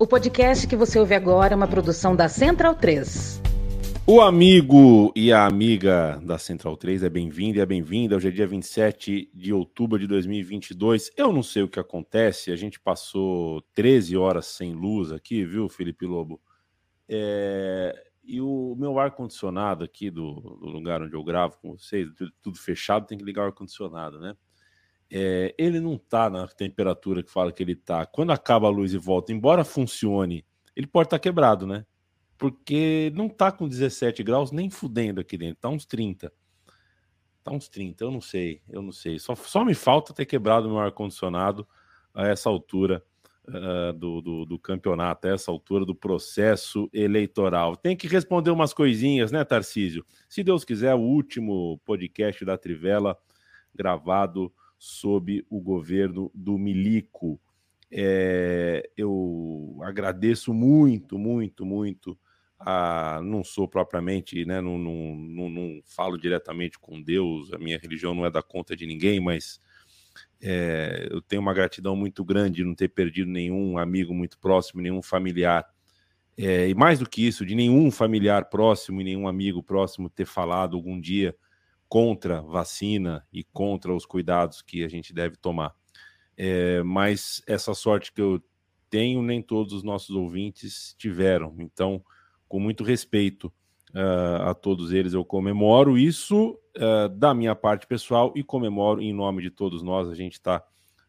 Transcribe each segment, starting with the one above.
O podcast que você ouve agora é uma produção da Central 3. O amigo e a amiga da Central 3 é bem-vindo e é bem-vinda. Hoje é dia 27 de outubro de 2022. Eu não sei o que acontece, a gente passou 13 horas sem luz aqui, viu, Felipe Lobo? É... E o meu ar-condicionado aqui do, do, lugar onde eu gravo com vocês, tudo, tudo fechado, tem que ligar o ar-condicionado, né? É, ele não está na temperatura que fala que ele está. Quando acaba a luz e volta, embora funcione, ele pode estar tá quebrado, né? Porque não está com 17 graus nem fudendo aqui dentro, tá uns 30. Tá uns 30, eu não sei, eu não sei. Só, só me falta ter quebrado meu ar-condicionado a essa altura uh, do, do, do, campeonato, a essa altura do processo eleitoral. Tem que responder umas coisinhas, né, Tarcísio? Se Deus quiser, o último podcast da Trivela gravado sob o governo do Milico. É, eu agradeço muito, muito, muito. A, não sou propriamente, né, não, não, não, não, falo diretamente com Deus, a minha religião não é da conta de ninguém, mas é, eu tenho uma gratidão muito grande de não ter perdido nenhum amigo muito próximo, nenhum familiar. É, e mais do que isso, de nenhum familiar próximo e nenhum amigo próximo ter falado algum dia contra vacina e contra os cuidados que a gente deve tomar. É, mas essa sorte que eu tenho, nem todos os nossos ouvintes tiveram. Então, com muito respeito uh, a todos eles, eu comemoro isso uh, da minha parte pessoal e comemoro em nome de todos nós. A gente está,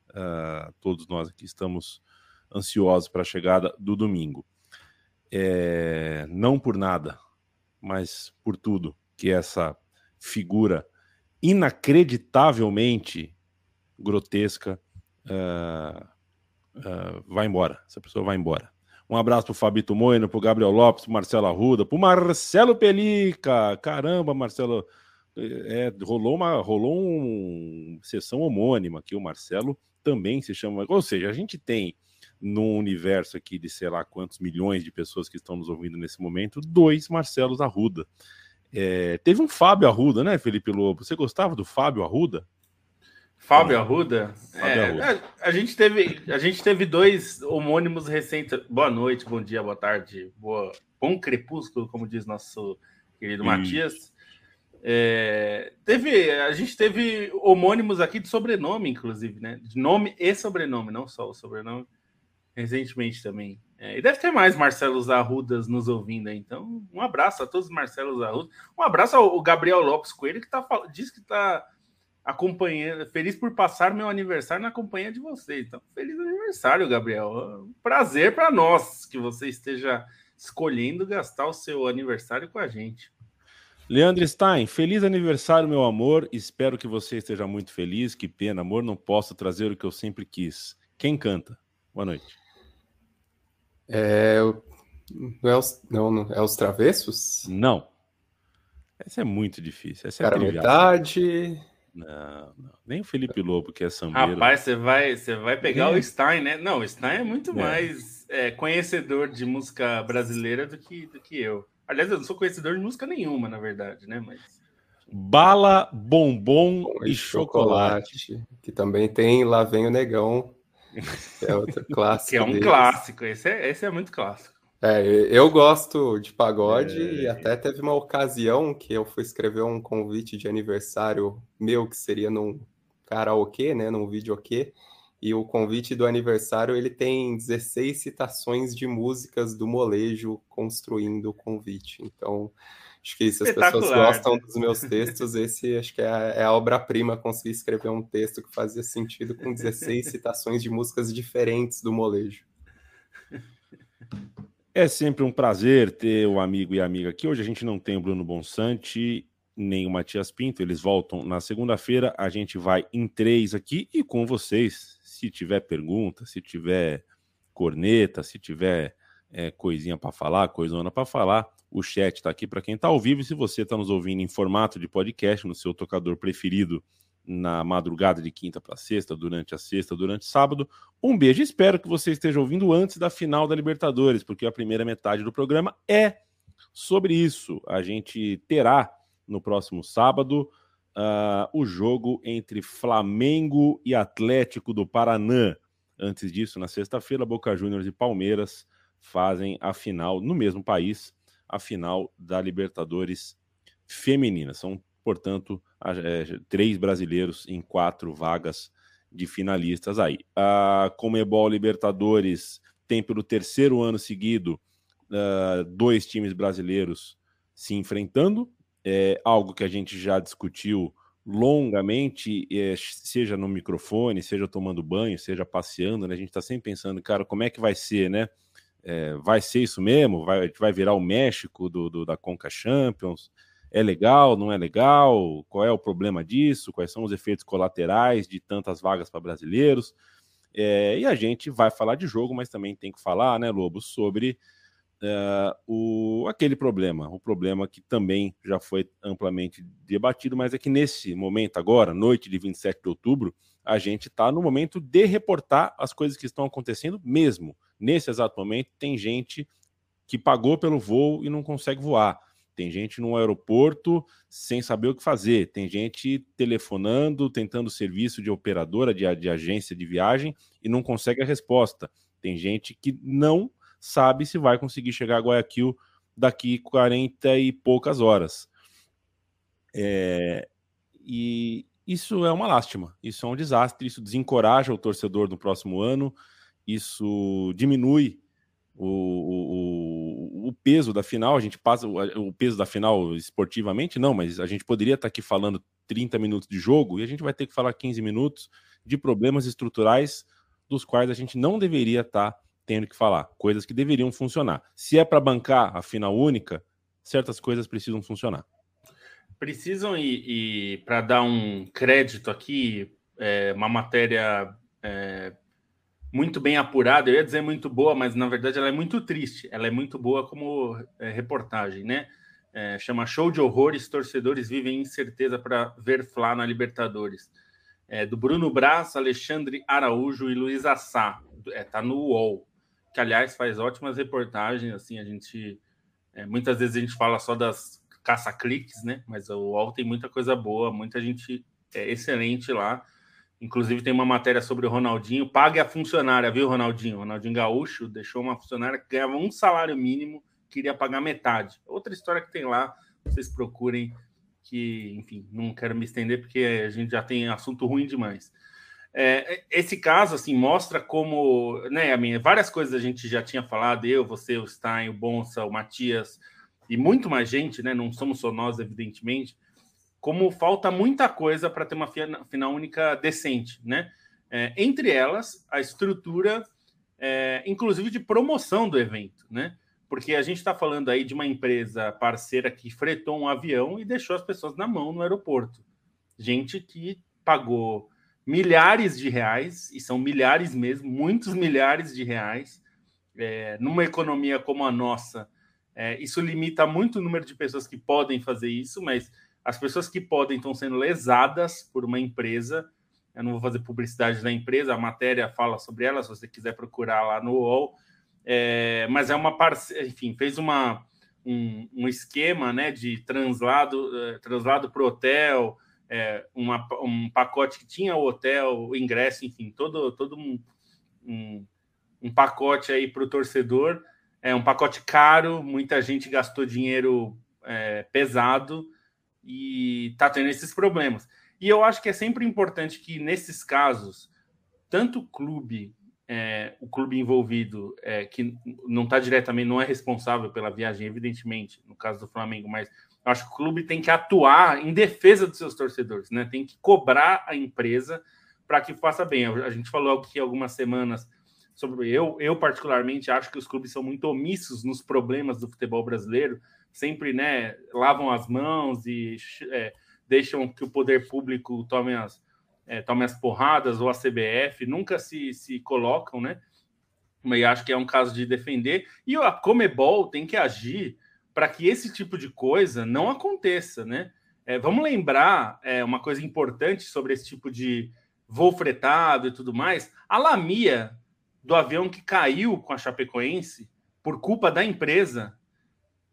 uh, todos nós aqui estamos ansiosos para a chegada do domingo. É, não por nada, mas por tudo que essa figura inacreditavelmente grotesca uh, uh, vai embora. Essa pessoa vai embora. Um abraço pro Fabito Moino, pro Gabriel Lopes, pro Marcelo Arruda, pro Marcelo Pelica. Caramba, Marcelo. É, rolou uma rolou uma sessão homônima que o Marcelo também se chama. Ou seja, a gente tem num universo aqui de sei lá quantos milhões de pessoas que estão nos ouvindo nesse momento, dois Marcelos Arruda. É, teve um Fábio Arruda, né, Felipe Lobo? Você gostava do Fábio Arruda? Fábio Arruda? Fábio é, Arruda. A, a, gente teve, a gente teve dois homônimos recentes. Boa noite, bom dia, boa tarde, boa, bom crepúsculo, como diz nosso querido Matias. É, teve, a gente teve homônimos aqui de sobrenome, inclusive, né? De nome e sobrenome, não só o sobrenome, recentemente também. É, e deve ter mais Marcelos Arrudas nos ouvindo aí. Então, um abraço a todos os Marcelos Arrudas. Um abraço ao Gabriel Lopes Coelho, que tá, diz que está acompanhando, feliz por passar meu aniversário na companhia de vocês. Então, feliz aniversário, Gabriel. prazer para nós que você esteja escolhendo gastar o seu aniversário com a gente. Leandro Stein, feliz aniversário, meu amor. Espero que você esteja muito feliz. Que pena, amor, não posso trazer o que eu sempre quis. Quem canta? Boa noite. É, não, é os, não, não, é os travessos? Não. Essa é muito difícil. Essa é Cara, metade. Não, não, Nem o Felipe Lobo, que é sambeiro. Rapaz, você vai, você vai pegar é. o Stein, né? Não, o Stein é muito é. mais é, conhecedor de música brasileira do que, do que eu. Aliás, eu não sou conhecedor de música nenhuma, na verdade, né? Mas. Bala, bombom e, e chocolate. chocolate. Que também tem Lá Vem o Negão, é outro clássico. que é um deles. clássico, esse é, esse é muito clássico. É, eu gosto de pagode é... e até teve uma ocasião que eu fui escrever um convite de aniversário meu, que seria num karaokê, né, num videokê, e o convite do aniversário ele tem 16 citações de músicas do molejo construindo o convite. Então, Acho que se as pessoas gostam dos meus textos, esse acho que é a, é a obra-prima conseguir escrever um texto que fazia sentido com 16 citações de músicas diferentes do molejo. É sempre um prazer ter o amigo e a amiga aqui. Hoje a gente não tem o Bruno Bonsante nem o Matias Pinto, eles voltam na segunda-feira. A gente vai em três aqui e com vocês. Se tiver pergunta, se tiver corneta, se tiver é, coisinha para falar, coisona para falar, o chat está aqui para quem está ao vivo. E se você está nos ouvindo em formato de podcast, no seu tocador preferido, na madrugada de quinta para sexta, durante a sexta, durante sábado, um beijo. Espero que você esteja ouvindo antes da final da Libertadores, porque a primeira metade do programa é sobre isso. A gente terá no próximo sábado uh, o jogo entre Flamengo e Atlético do Paraná. Antes disso, na sexta-feira, Boca Juniors e Palmeiras fazem a final no mesmo país, a final da Libertadores feminina. São, portanto, é, três brasileiros em quatro vagas de finalistas aí. A Comebol Libertadores tem pelo terceiro ano seguido uh, dois times brasileiros se enfrentando, é algo que a gente já discutiu longamente, é, seja no microfone, seja tomando banho, seja passeando, né? A gente está sempre pensando, cara, como é que vai ser, né? É, vai ser isso mesmo? Vai, vai virar o México do, do, da Conca Champions? É legal? Não é legal? Qual é o problema disso? Quais são os efeitos colaterais de tantas vagas para brasileiros? É, e a gente vai falar de jogo, mas também tem que falar, né, Lobo, sobre uh, o, aquele problema, o problema que também já foi amplamente debatido, mas é que nesse momento agora, noite de 27 de outubro, a gente está no momento de reportar as coisas que estão acontecendo mesmo. Nesse exato momento, tem gente que pagou pelo voo e não consegue voar. Tem gente no aeroporto sem saber o que fazer. Tem gente telefonando, tentando serviço de operadora, de, de agência de viagem e não consegue a resposta. Tem gente que não sabe se vai conseguir chegar a Guayaquil daqui 40 e poucas horas. É, e isso é uma lástima, isso é um desastre, isso desencoraja o torcedor no próximo ano, isso diminui o, o, o, peso da final, a gente passa o, peso da final esportivamente, não, mas a gente poderia estar aqui falando 30 minutos de jogo e a gente vai ter que falar 15 minutos de problemas estruturais dos quais a gente não deveria estar tendo que falar, coisas que deveriam funcionar. Se é para bancar a final única, certas coisas precisam funcionar. Precisam e, para dar um crédito aqui, é, uma matéria é, muito bem apurada, eu ia dizer muito boa, mas na verdade ela é muito triste. Ela é muito boa como é, reportagem, né? É, chama Show de Horrores, torcedores vivem incerteza para ver Flá na Libertadores. É, do Bruno Braz, Alexandre Araújo e Luiz Assá. É, tá no UOL que aliás faz ótimas reportagens. Assim, a gente é, muitas vezes a gente fala só das caça-cliques, né? Mas o UOL tem muita coisa boa, muita gente é excelente lá. Inclusive tem uma matéria sobre o Ronaldinho. Pague a funcionária, viu, Ronaldinho? Ronaldinho Gaúcho deixou uma funcionária que ganhava um salário mínimo, queria pagar metade. Outra história que tem lá, vocês procurem, que, enfim, não quero me estender porque a gente já tem assunto ruim demais. É, esse caso assim mostra como, né, a minha, várias coisas a gente já tinha falado, eu, você, o Stein, o Bonsa, o Matias e muito mais gente, né? Não somos só nós, evidentemente, como falta muita coisa para ter uma final única decente, né? É, entre elas, a estrutura, é, inclusive de promoção do evento, né? Porque a gente está falando aí de uma empresa parceira que fretou um avião e deixou as pessoas na mão no aeroporto. Gente que pagou milhares de reais, e são milhares mesmo, muitos milhares de reais, é, numa economia como a nossa. É, isso limita muito o número de pessoas que podem fazer isso, mas as pessoas que podem estão sendo lesadas por uma empresa. Eu não vou fazer publicidade da empresa, a matéria fala sobre ela, se você quiser procurar lá no UOL. É, mas é uma parceria, enfim, fez uma, um, um esquema né, de translado, uh, translado para o hotel, é, uma, um pacote que tinha o hotel, o ingresso, enfim, todo, todo um, um, um pacote aí para o torcedor. É um pacote caro, muita gente gastou dinheiro é, pesado e está tendo esses problemas. E eu acho que é sempre importante que, nesses casos, tanto o clube, é, o clube envolvido, é, que não está diretamente, não é responsável pela viagem, evidentemente, no caso do Flamengo, mas Acho que o clube tem que atuar em defesa dos seus torcedores, né? Tem que cobrar a empresa para que faça bem. A gente falou aqui algumas semanas sobre eu, eu particularmente acho que os clubes são muito omissos nos problemas do futebol brasileiro, sempre, né, lavam as mãos e é, deixam que o poder público tome as, é, tome as porradas ou a CBF, nunca se, se colocam, né? Mas acho que é um caso de defender. E a Comebol tem que agir para que esse tipo de coisa não aconteça, né? É, vamos lembrar é, uma coisa importante sobre esse tipo de voo fretado e tudo mais. A Lamia do avião que caiu com a Chapecoense por culpa da empresa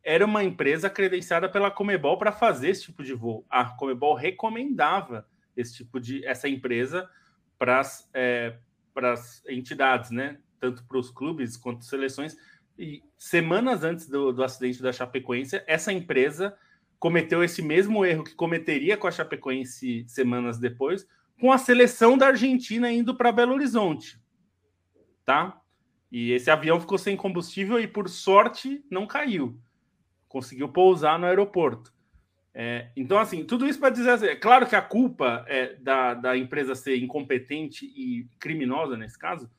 era uma empresa credenciada pela Comebol para fazer esse tipo de voo. A Comebol recomendava esse tipo de essa empresa para as é, entidades, né? Tanto para os clubes quanto seleções e semanas antes do, do acidente da Chapecoense, essa empresa cometeu esse mesmo erro que cometeria com a Chapecoense semanas depois, com a seleção da Argentina indo para Belo Horizonte. Tá? E esse avião ficou sem combustível e, por sorte, não caiu. Conseguiu pousar no aeroporto. É, então, assim, tudo isso para dizer assim, é claro que a culpa é da, da empresa ser incompetente e criminosa nesse caso,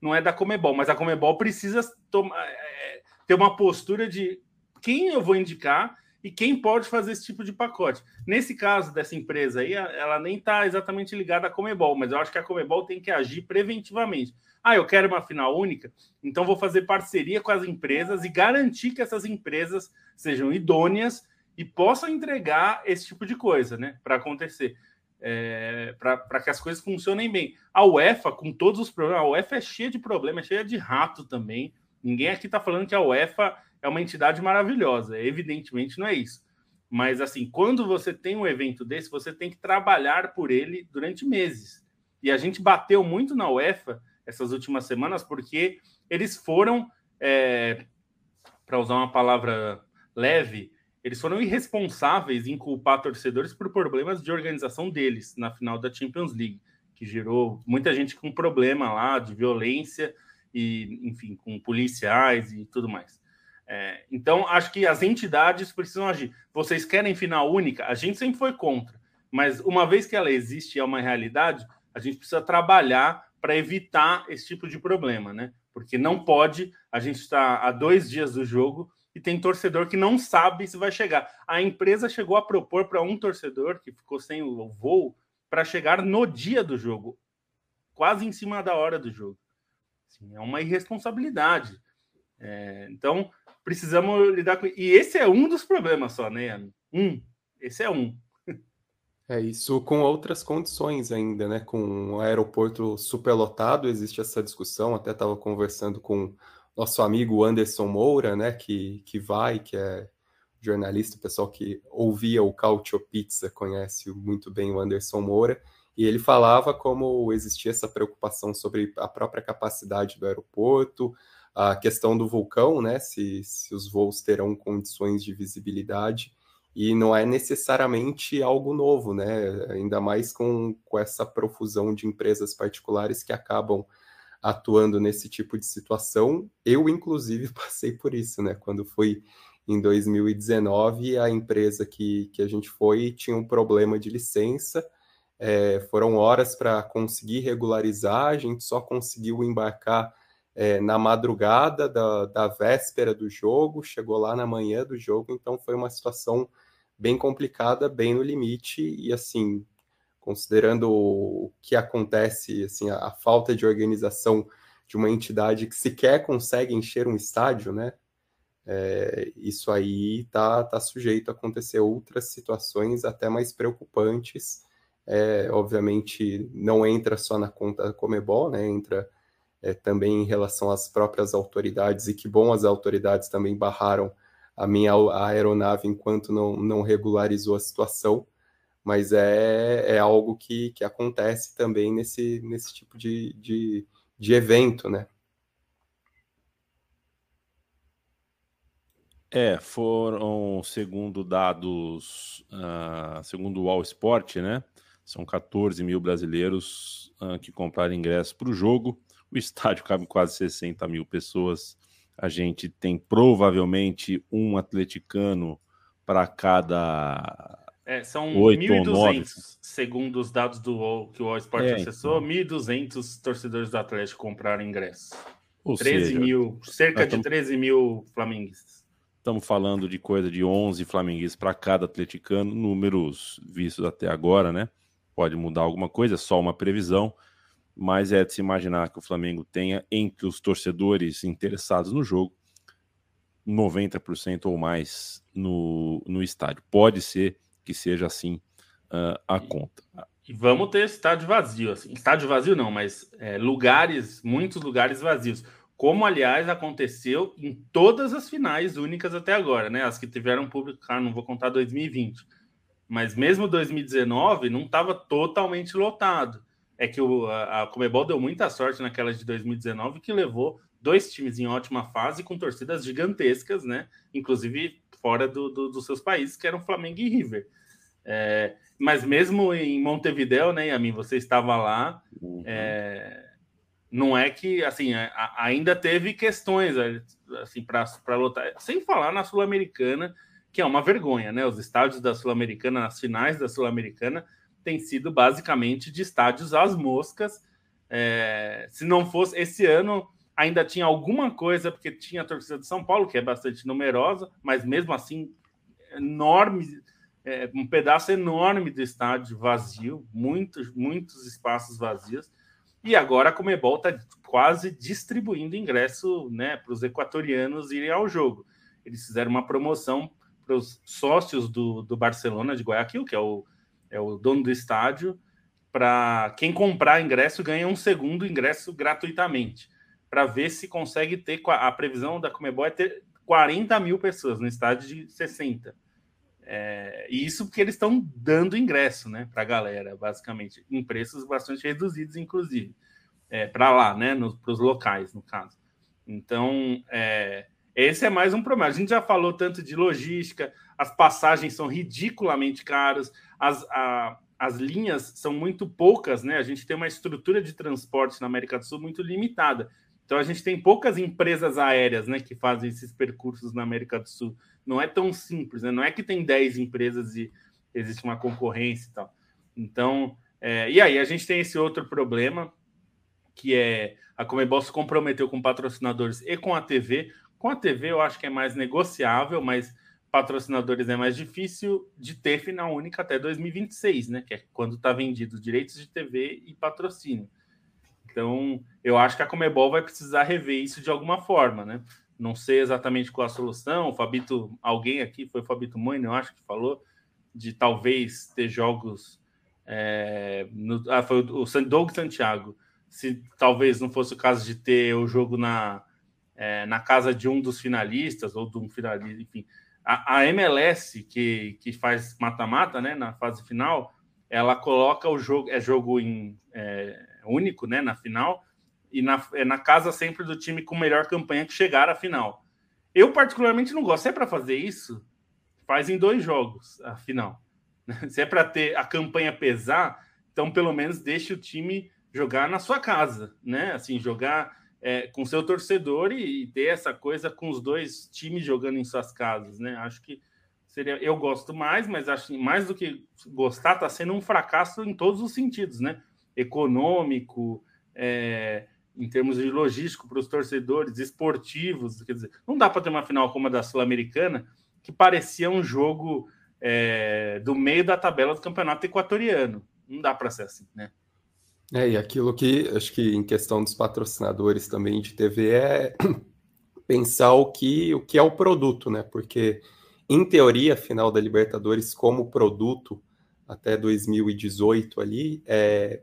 não é da Comebol, mas a Comebol precisa tomar, é, ter uma postura de quem eu vou indicar e quem pode fazer esse tipo de pacote. Nesse caso dessa empresa aí, ela nem está exatamente ligada à Comebol, mas eu acho que a Comebol tem que agir preventivamente. Ah, eu quero uma final única, então vou fazer parceria com as empresas e garantir que essas empresas sejam idôneas e possam entregar esse tipo de coisa, né, para acontecer. É, para que as coisas funcionem bem. A UEFA, com todos os problemas, a UEFA é cheia de problemas, é cheia de rato também. Ninguém aqui está falando que a UEFA é uma entidade maravilhosa. Evidentemente não é isso. Mas assim, quando você tem um evento desse, você tem que trabalhar por ele durante meses. E a gente bateu muito na UEFA essas últimas semanas porque eles foram, é, para usar uma palavra leve, eles foram irresponsáveis em culpar torcedores por problemas de organização deles na final da Champions League, que gerou muita gente com problema lá de violência e, enfim, com policiais e tudo mais. É, então, acho que as entidades precisam agir. Vocês querem final única? A gente sempre foi contra, mas uma vez que ela existe e é uma realidade, a gente precisa trabalhar para evitar esse tipo de problema, né? Porque não pode, a gente está a dois dias do jogo e tem torcedor que não sabe se vai chegar. A empresa chegou a propor para um torcedor que ficou sem o voo para chegar no dia do jogo, quase em cima da hora do jogo. Assim, é uma irresponsabilidade. É, então, precisamos lidar com. E esse é um dos problemas só, né? Um. Esse é um. É isso com outras condições ainda, né? Com o aeroporto superlotado, existe essa discussão. Até estava conversando com nosso amigo Anderson Moura, né? Que, que vai, que é jornalista, o pessoal que ouvia o Cautio Pizza conhece muito bem o Anderson Moura. E ele falava como existia essa preocupação sobre a própria capacidade do aeroporto, a questão do vulcão, né? Se, se os voos terão condições de visibilidade. E não é necessariamente algo novo, né? Ainda mais com, com essa profusão de empresas particulares que acabam atuando nesse tipo de situação. Eu, inclusive, passei por isso, né? Quando fui em 2019, a empresa que, que a gente foi tinha um problema de licença. É, foram horas para conseguir regularizar, a gente só conseguiu embarcar é, na madrugada da, da véspera do jogo, chegou lá na manhã do jogo, então foi uma situação bem complicada, bem no limite, e assim, considerando o que acontece, assim, a, a falta de organização de uma entidade que sequer consegue encher um estádio, né? É, isso aí tá, tá sujeito a acontecer outras situações até mais preocupantes. É, obviamente não entra só na conta da Comebol, né? Entra é, também em relação às próprias autoridades, e que bom as autoridades também barraram a minha a aeronave enquanto não, não regularizou a situação, mas é, é algo que, que acontece também nesse, nesse tipo de, de, de evento, né? É, foram, segundo dados, uh, segundo o All Sport, né? São 14 mil brasileiros uh, que compraram ingressos para o jogo. O estádio cabe quase 60 mil pessoas. A gente tem provavelmente um atleticano para cada. É, são 1.200, segundo os dados do que o All Sport é, acessou, então. 1.200 torcedores do Atlético compraram ingressos. Ou 13 seja, mil, cerca de 13 mil flamenguistas. Estamos falando de coisa de 11 flamenguistas para cada atleticano, números vistos até agora, né? Pode mudar alguma coisa, é só uma previsão mas é de se imaginar que o Flamengo tenha entre os torcedores interessados no jogo 90% ou mais no, no estádio. Pode ser que seja assim uh, a conta. E vamos ter estádio vazio, assim. estádio vazio não, mas é, lugares, muitos lugares vazios. Como, aliás, aconteceu em todas as finais únicas até agora, né? As que tiveram público, claro, não vou contar 2020. Mas mesmo 2019 não estava totalmente lotado é que o, a, a Comebol deu muita sorte naquela de 2019 que levou dois times em ótima fase, com torcidas gigantescas, né? Inclusive fora do, do, dos seus países, que eram Flamengo e River. É, mas mesmo em Montevideo, né, a mim você estava lá, uhum. é, não é que assim a, ainda teve questões assim para lutar, sem falar na Sul-Americana, que é uma vergonha, né? Os estádios da Sul-Americana, nas finais da Sul-Americana, têm sido basicamente de estádios às moscas. É, se não fosse esse ano, ainda tinha alguma coisa, porque tinha a torcida de São Paulo, que é bastante numerosa, mas mesmo assim, enorme, é, um pedaço enorme do estádio vazio, muitos, muitos espaços vazios. E agora a Comebol está quase distribuindo ingresso né, para os equatorianos irem ao jogo. Eles fizeram uma promoção para os sócios do, do Barcelona de Guayaquil, que é o, é o dono do estádio, para quem comprar ingresso ganha um segundo ingresso gratuitamente, para ver se consegue ter a previsão da Comebol é ter 40 mil pessoas no estádio de 60. É, e isso porque eles estão dando ingresso né, para a galera, basicamente, em preços bastante reduzidos, inclusive, é, para lá, né, para os locais, no caso. Então, é, esse é mais um problema. A gente já falou tanto de logística, as passagens são ridiculamente caras, as, a, as linhas são muito poucas, né? A gente tem uma estrutura de transporte na América do Sul muito limitada. Então, a gente tem poucas empresas aéreas né, que fazem esses percursos na América do Sul não é tão simples, né? Não é que tem 10 empresas e existe uma concorrência e tal. Então, é, e aí a gente tem esse outro problema, que é a Comebol se comprometeu com patrocinadores e com a TV. Com a TV eu acho que é mais negociável, mas patrocinadores é mais difícil de ter final única até 2026, né? Que é quando está vendido direitos de TV e patrocínio. Então, eu acho que a Comebol vai precisar rever isso de alguma forma, né? não sei exatamente qual a solução. O Fabito, alguém aqui, foi o Fabito Mãe, eu acho que falou, de talvez ter jogos. É, no, ah, foi o, Doug Santiago. Se talvez não fosse o caso de ter o jogo na, é, na casa de um dos finalistas, ou de um finalista, enfim. A, a MLS, que, que faz mata-mata, né, na fase final, ela coloca o jogo, é jogo em, é, único, né, na final, e na, é na casa sempre do time com melhor campanha que chegar à final. Eu, particularmente, não gosto. Se é para fazer isso, faz em dois jogos a final. Se é para ter a campanha pesar, então pelo menos deixe o time jogar na sua casa, né? Assim, jogar é, com seu torcedor e, e, ter essa coisa com os dois times jogando em suas casas, né? Acho que seria. Eu gosto mais, mas acho que mais do que gostar, está sendo um fracasso em todos os sentidos, né? Econômico, é, em termos de logístico para os torcedores esportivos. Quer dizer, não dá para ter uma final como a da Sul-Americana, que parecia um jogo é, do meio da tabela do campeonato equatoriano. Não dá para ser assim, né? É, e aquilo que acho que em questão dos patrocinadores também de TV é pensar o que, o que é o produto, né? Porque, em teoria, a final da Libertadores, como produto, até 2018 ali, é,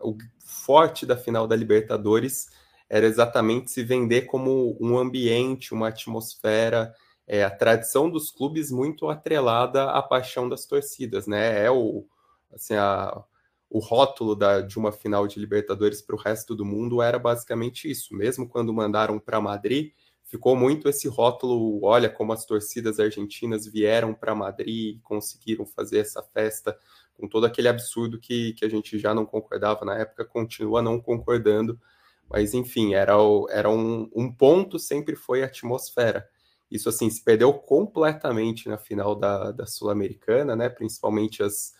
o forte da final da Libertadores era exatamente se vender como um ambiente, uma atmosfera, é, a tradição dos clubes muito atrelada à paixão das torcidas, né? É o, assim, a, o rótulo da, de uma final de Libertadores para o resto do mundo era basicamente isso. Mesmo quando mandaram para Madrid, ficou muito esse rótulo: olha como as torcidas argentinas vieram para Madrid e conseguiram fazer essa festa com todo aquele absurdo que, que a gente já não concordava na época, continua não concordando, mas enfim, era, o, era um, um ponto, sempre foi a atmosfera. Isso assim se perdeu completamente na final da, da Sul-Americana, né? Principalmente as,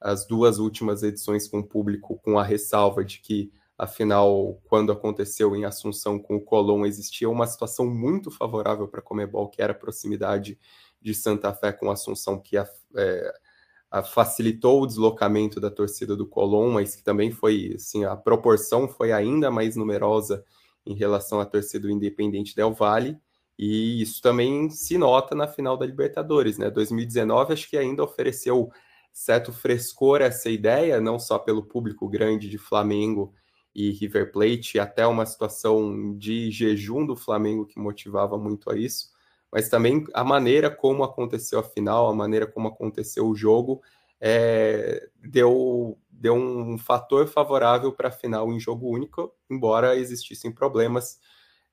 as duas últimas edições com o público, com a ressalva de que, afinal, quando aconteceu em Assunção com o Colón, existia uma situação muito favorável para a Comebol, que era a proximidade de Santa Fé com Assunção, que a, é, facilitou o deslocamento da torcida do Colón, mas que também foi, assim, a proporção foi ainda mais numerosa em relação à torcida do Independente Del Valle, e isso também se nota na final da Libertadores, né? 2019 acho que ainda ofereceu certo frescor essa ideia, não só pelo público grande de Flamengo e River Plate, até uma situação de jejum do Flamengo que motivava muito a isso, mas também a maneira como aconteceu a final, a maneira como aconteceu o jogo, é, deu, deu um fator favorável para a final em jogo único, embora existissem problemas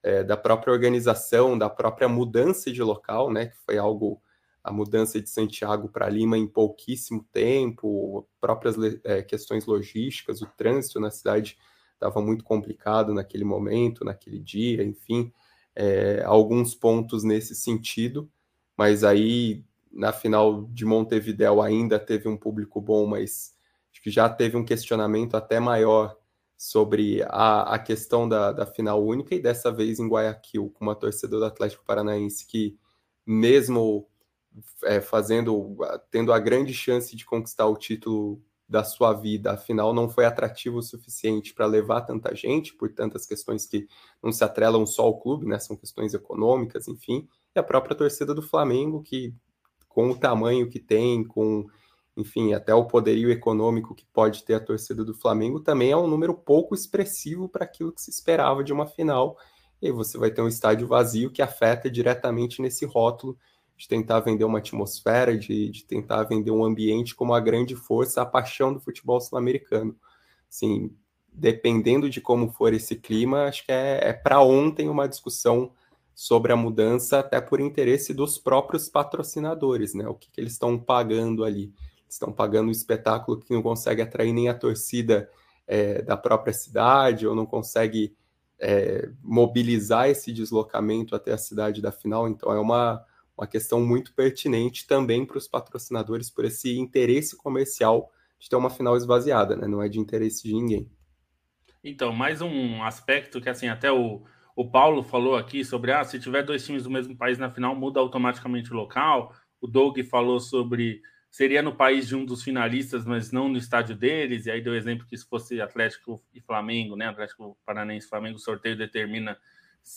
é, da própria organização, da própria mudança de local, né, que foi algo a mudança de Santiago para Lima em pouquíssimo tempo, próprias é, questões logísticas, o trânsito na cidade estava muito complicado naquele momento, naquele dia, enfim, é, alguns pontos nesse sentido, mas aí na final de Montevideo ainda teve um público bom, mas acho que já teve um questionamento até maior sobre a, a questão da, da final única, e dessa vez em Guayaquil, com uma torcedora do Atlético Paranaense que, mesmo é, fazendo, tendo a grande chance de conquistar o título da sua vida, afinal não foi atrativo o suficiente para levar tanta gente, por tantas questões que não se atrelam só ao clube, né? São questões econômicas, enfim, e a própria torcida do Flamengo, que com o tamanho que tem, com enfim, até o poderio econômico que pode ter a torcida do Flamengo, também é um número pouco expressivo para aquilo que se esperava de uma final. E você vai ter um estádio vazio que afeta diretamente nesse rótulo de tentar vender uma atmosfera, de, de tentar vender um ambiente como a grande força, a paixão do futebol sul-americano. Assim, dependendo de como for esse clima, acho que é, é para ontem uma discussão sobre a mudança, até por interesse dos próprios patrocinadores, né? O que, que eles estão pagando ali estão pagando um espetáculo que não consegue atrair nem a torcida é, da própria cidade, ou não consegue é, mobilizar esse deslocamento até a cidade da final. Então, é uma, uma questão muito pertinente também para os patrocinadores, por esse interesse comercial de ter uma final esvaziada, né? não é de interesse de ninguém. Então, mais um aspecto que, assim, até o, o Paulo falou aqui sobre, ah, se tiver dois times do mesmo país na final, muda automaticamente o local. O Doug falou sobre seria no país de um dos finalistas, mas não no estádio deles. E aí deu exemplo que se fosse Atlético e Flamengo, né? Atlético Paranaense e Flamengo, o sorteio determina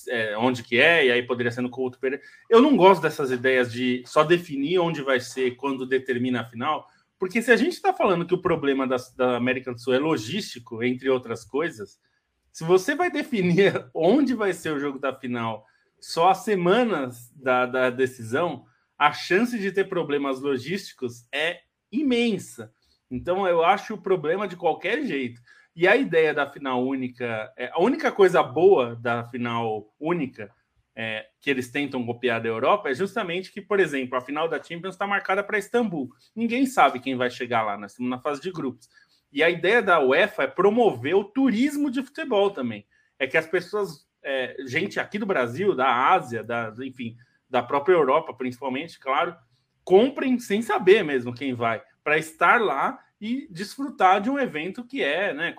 é, onde que é, e aí poderia ser no Couto Pereira. Eu não gosto dessas ideias de só definir onde vai ser quando determina a final, porque se a gente está falando que o problema da, da América do Sul é logístico, entre outras coisas, se você vai definir onde vai ser o jogo da final só as semanas da, da decisão, a chance de ter problemas logísticos é imensa. Então, eu acho o problema de qualquer jeito. E a ideia da final única, é, a única coisa boa da final única é, que eles tentam copiar da Europa é justamente que, por exemplo, a final da Champions está marcada para Istambul. Ninguém sabe quem vai chegar lá, nós estamos na fase de grupos. E a ideia da UEFA é promover o turismo de futebol também. É que as pessoas, é, gente aqui do Brasil, da Ásia, da, enfim, da própria Europa, principalmente, claro, comprem sem saber mesmo quem vai, para estar lá e desfrutar de um evento que é, né?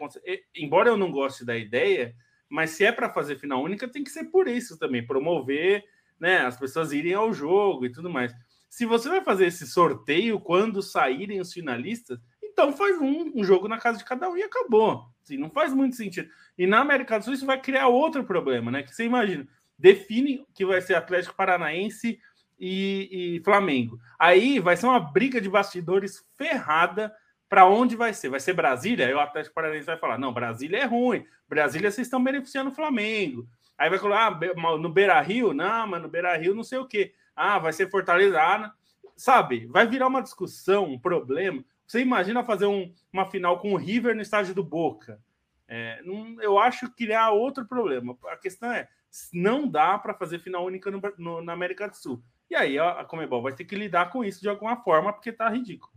Embora eu não goste da ideia, mas se é para fazer final única, tem que ser por isso também, promover, né? As pessoas irem ao jogo e tudo mais. Se você vai fazer esse sorteio quando saírem os finalistas, então faz um, um jogo na casa de cada um e acabou. Assim, não faz muito sentido. E na América do Sul isso vai criar outro problema, né? Que você imagina, define que vai ser Atlético Paranaense e, e Flamengo. Aí vai ser uma briga de bastidores ferrada para onde vai ser? Vai ser Brasília? Aí o Atlético Paranaense vai falar: não, Brasília é ruim. Brasília vocês estão beneficiando o Flamengo. Aí vai falar: ah, no Beira Rio? Não, mas no Beira Rio não sei o quê. Ah, vai ser Fortaleza. Ah, sabe? Vai virar uma discussão, um problema. Você imagina fazer um, uma final com o River no estádio do Boca? É, não, eu acho que há outro problema. A questão é: não dá para fazer final única no, no, na América do Sul. E aí a, a Comebol vai ter que lidar com isso de alguma forma, porque tá ridículo.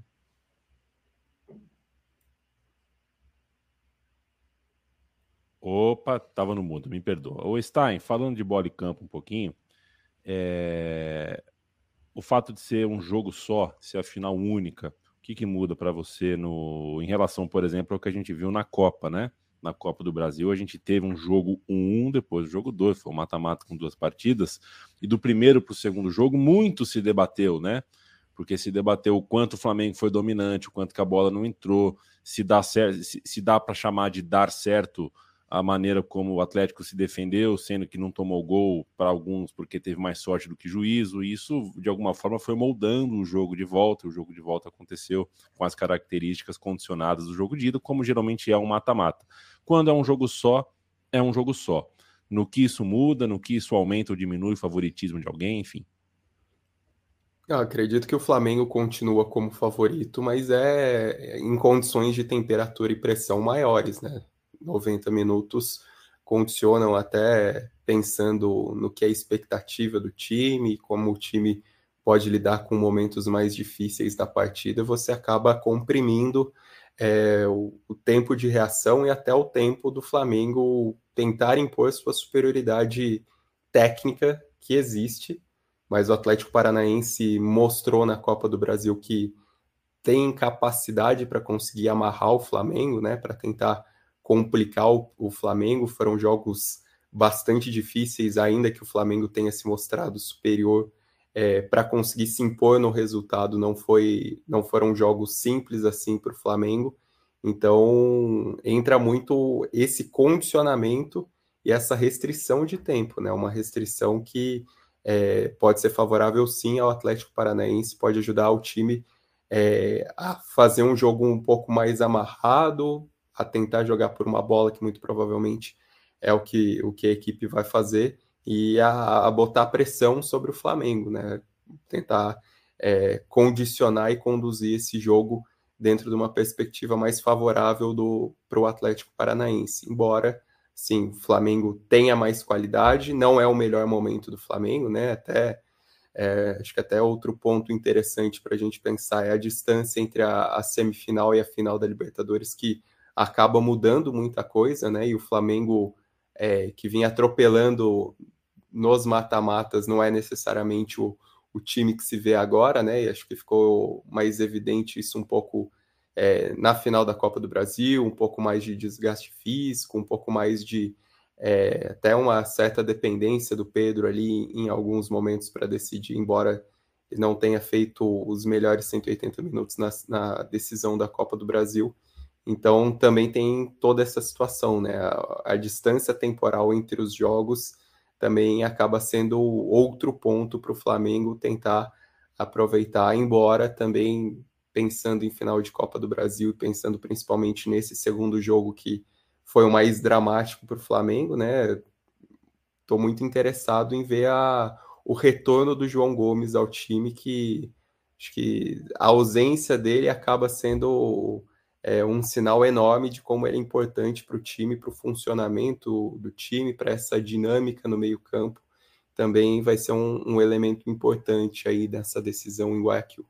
Opa, tava no mundo, me perdoa. Ô Stein, falando de bola e campo um pouquinho, é... o fato de ser um jogo só, ser a final única, o que, que muda para você no... em relação, por exemplo, ao que a gente viu na Copa, né? na Copa do Brasil, a gente teve um jogo 1-1, depois o jogo 2, foi um mata-mata com duas partidas, e do primeiro para o segundo jogo, muito se debateu, né? Porque se debateu o quanto o Flamengo foi dominante, o quanto que a bola não entrou, se dá, certo, se, se dá para chamar de dar certo a maneira como o Atlético se defendeu, sendo que não tomou gol para alguns porque teve mais sorte do que juízo. E isso, de alguma forma, foi moldando o jogo de volta. O jogo de volta aconteceu com as características condicionadas do jogo de ida, como geralmente é um mata-mata. Quando é um jogo só, é um jogo só. No que isso muda, no que isso aumenta ou diminui o favoritismo de alguém, enfim. Eu acredito que o Flamengo continua como favorito, mas é em condições de temperatura e pressão maiores, né? 90 minutos condicionam até pensando no que é a expectativa do time, como o time pode lidar com momentos mais difíceis da partida, você acaba comprimindo é, o, o, tempo de reação e até o tempo do Flamengo tentar impor sua superioridade técnica que existe, mas o Atlético Paranaense mostrou na Copa do Brasil que tem capacidade para conseguir amarrar o Flamengo, né, para tentar complicar o, o Flamengo. Foram jogos bastante difíceis, ainda que o Flamengo tenha se mostrado superior é, para conseguir se impor no resultado. Não foi, não foram jogos simples assim para o Flamengo. Então entra muito esse condicionamento e essa restrição de tempo, né? Uma restrição que é, pode ser favorável sim ao Atlético Paranaense, pode ajudar o time é, a fazer um jogo um pouco mais amarrado, a tentar jogar por uma bola que muito provavelmente é o que, o que a equipe vai fazer e a, a botar pressão sobre o Flamengo, né? Tentar é, condicionar e conduzir esse jogo dentro de uma perspectiva mais favorável para o Atlético Paranaense. Embora, sim, o Flamengo tenha mais qualidade, não é o melhor momento do Flamengo, né? Até é, acho que até outro ponto interessante para a gente pensar é a distância entre a, a, semifinal e a final da Libertadores, que acaba mudando muita coisa, né? E o Flamengo é, que vinha atropelando nos mata-matas não é necessariamente o, o time que se vê agora, né? E acho que ficou mais evidente isso um pouco é, na final da Copa do Brasil, um pouco mais de desgaste físico, um pouco mais de é, até uma certa dependência do Pedro ali em alguns momentos para decidir, embora ele não tenha feito os melhores 180 minutos na, na decisão da Copa do Brasil. Então também tem toda essa situação, né? A, a, distância temporal entre os jogos também acaba sendo outro ponto para o Flamengo tentar aproveitar, embora também pensando em final de Copa do Brasil, pensando principalmente nesse segundo jogo que foi o mais dramático para o Flamengo, né? Estou muito interessado em ver a, o retorno do João Gomes ao time, que acho que a ausência dele acaba sendo é um sinal enorme de como ele é importante para o time, para o funcionamento do time, para essa dinâmica no meio-campo. Também vai ser um, um, elemento importante aí dessa decisão em Guayaquil.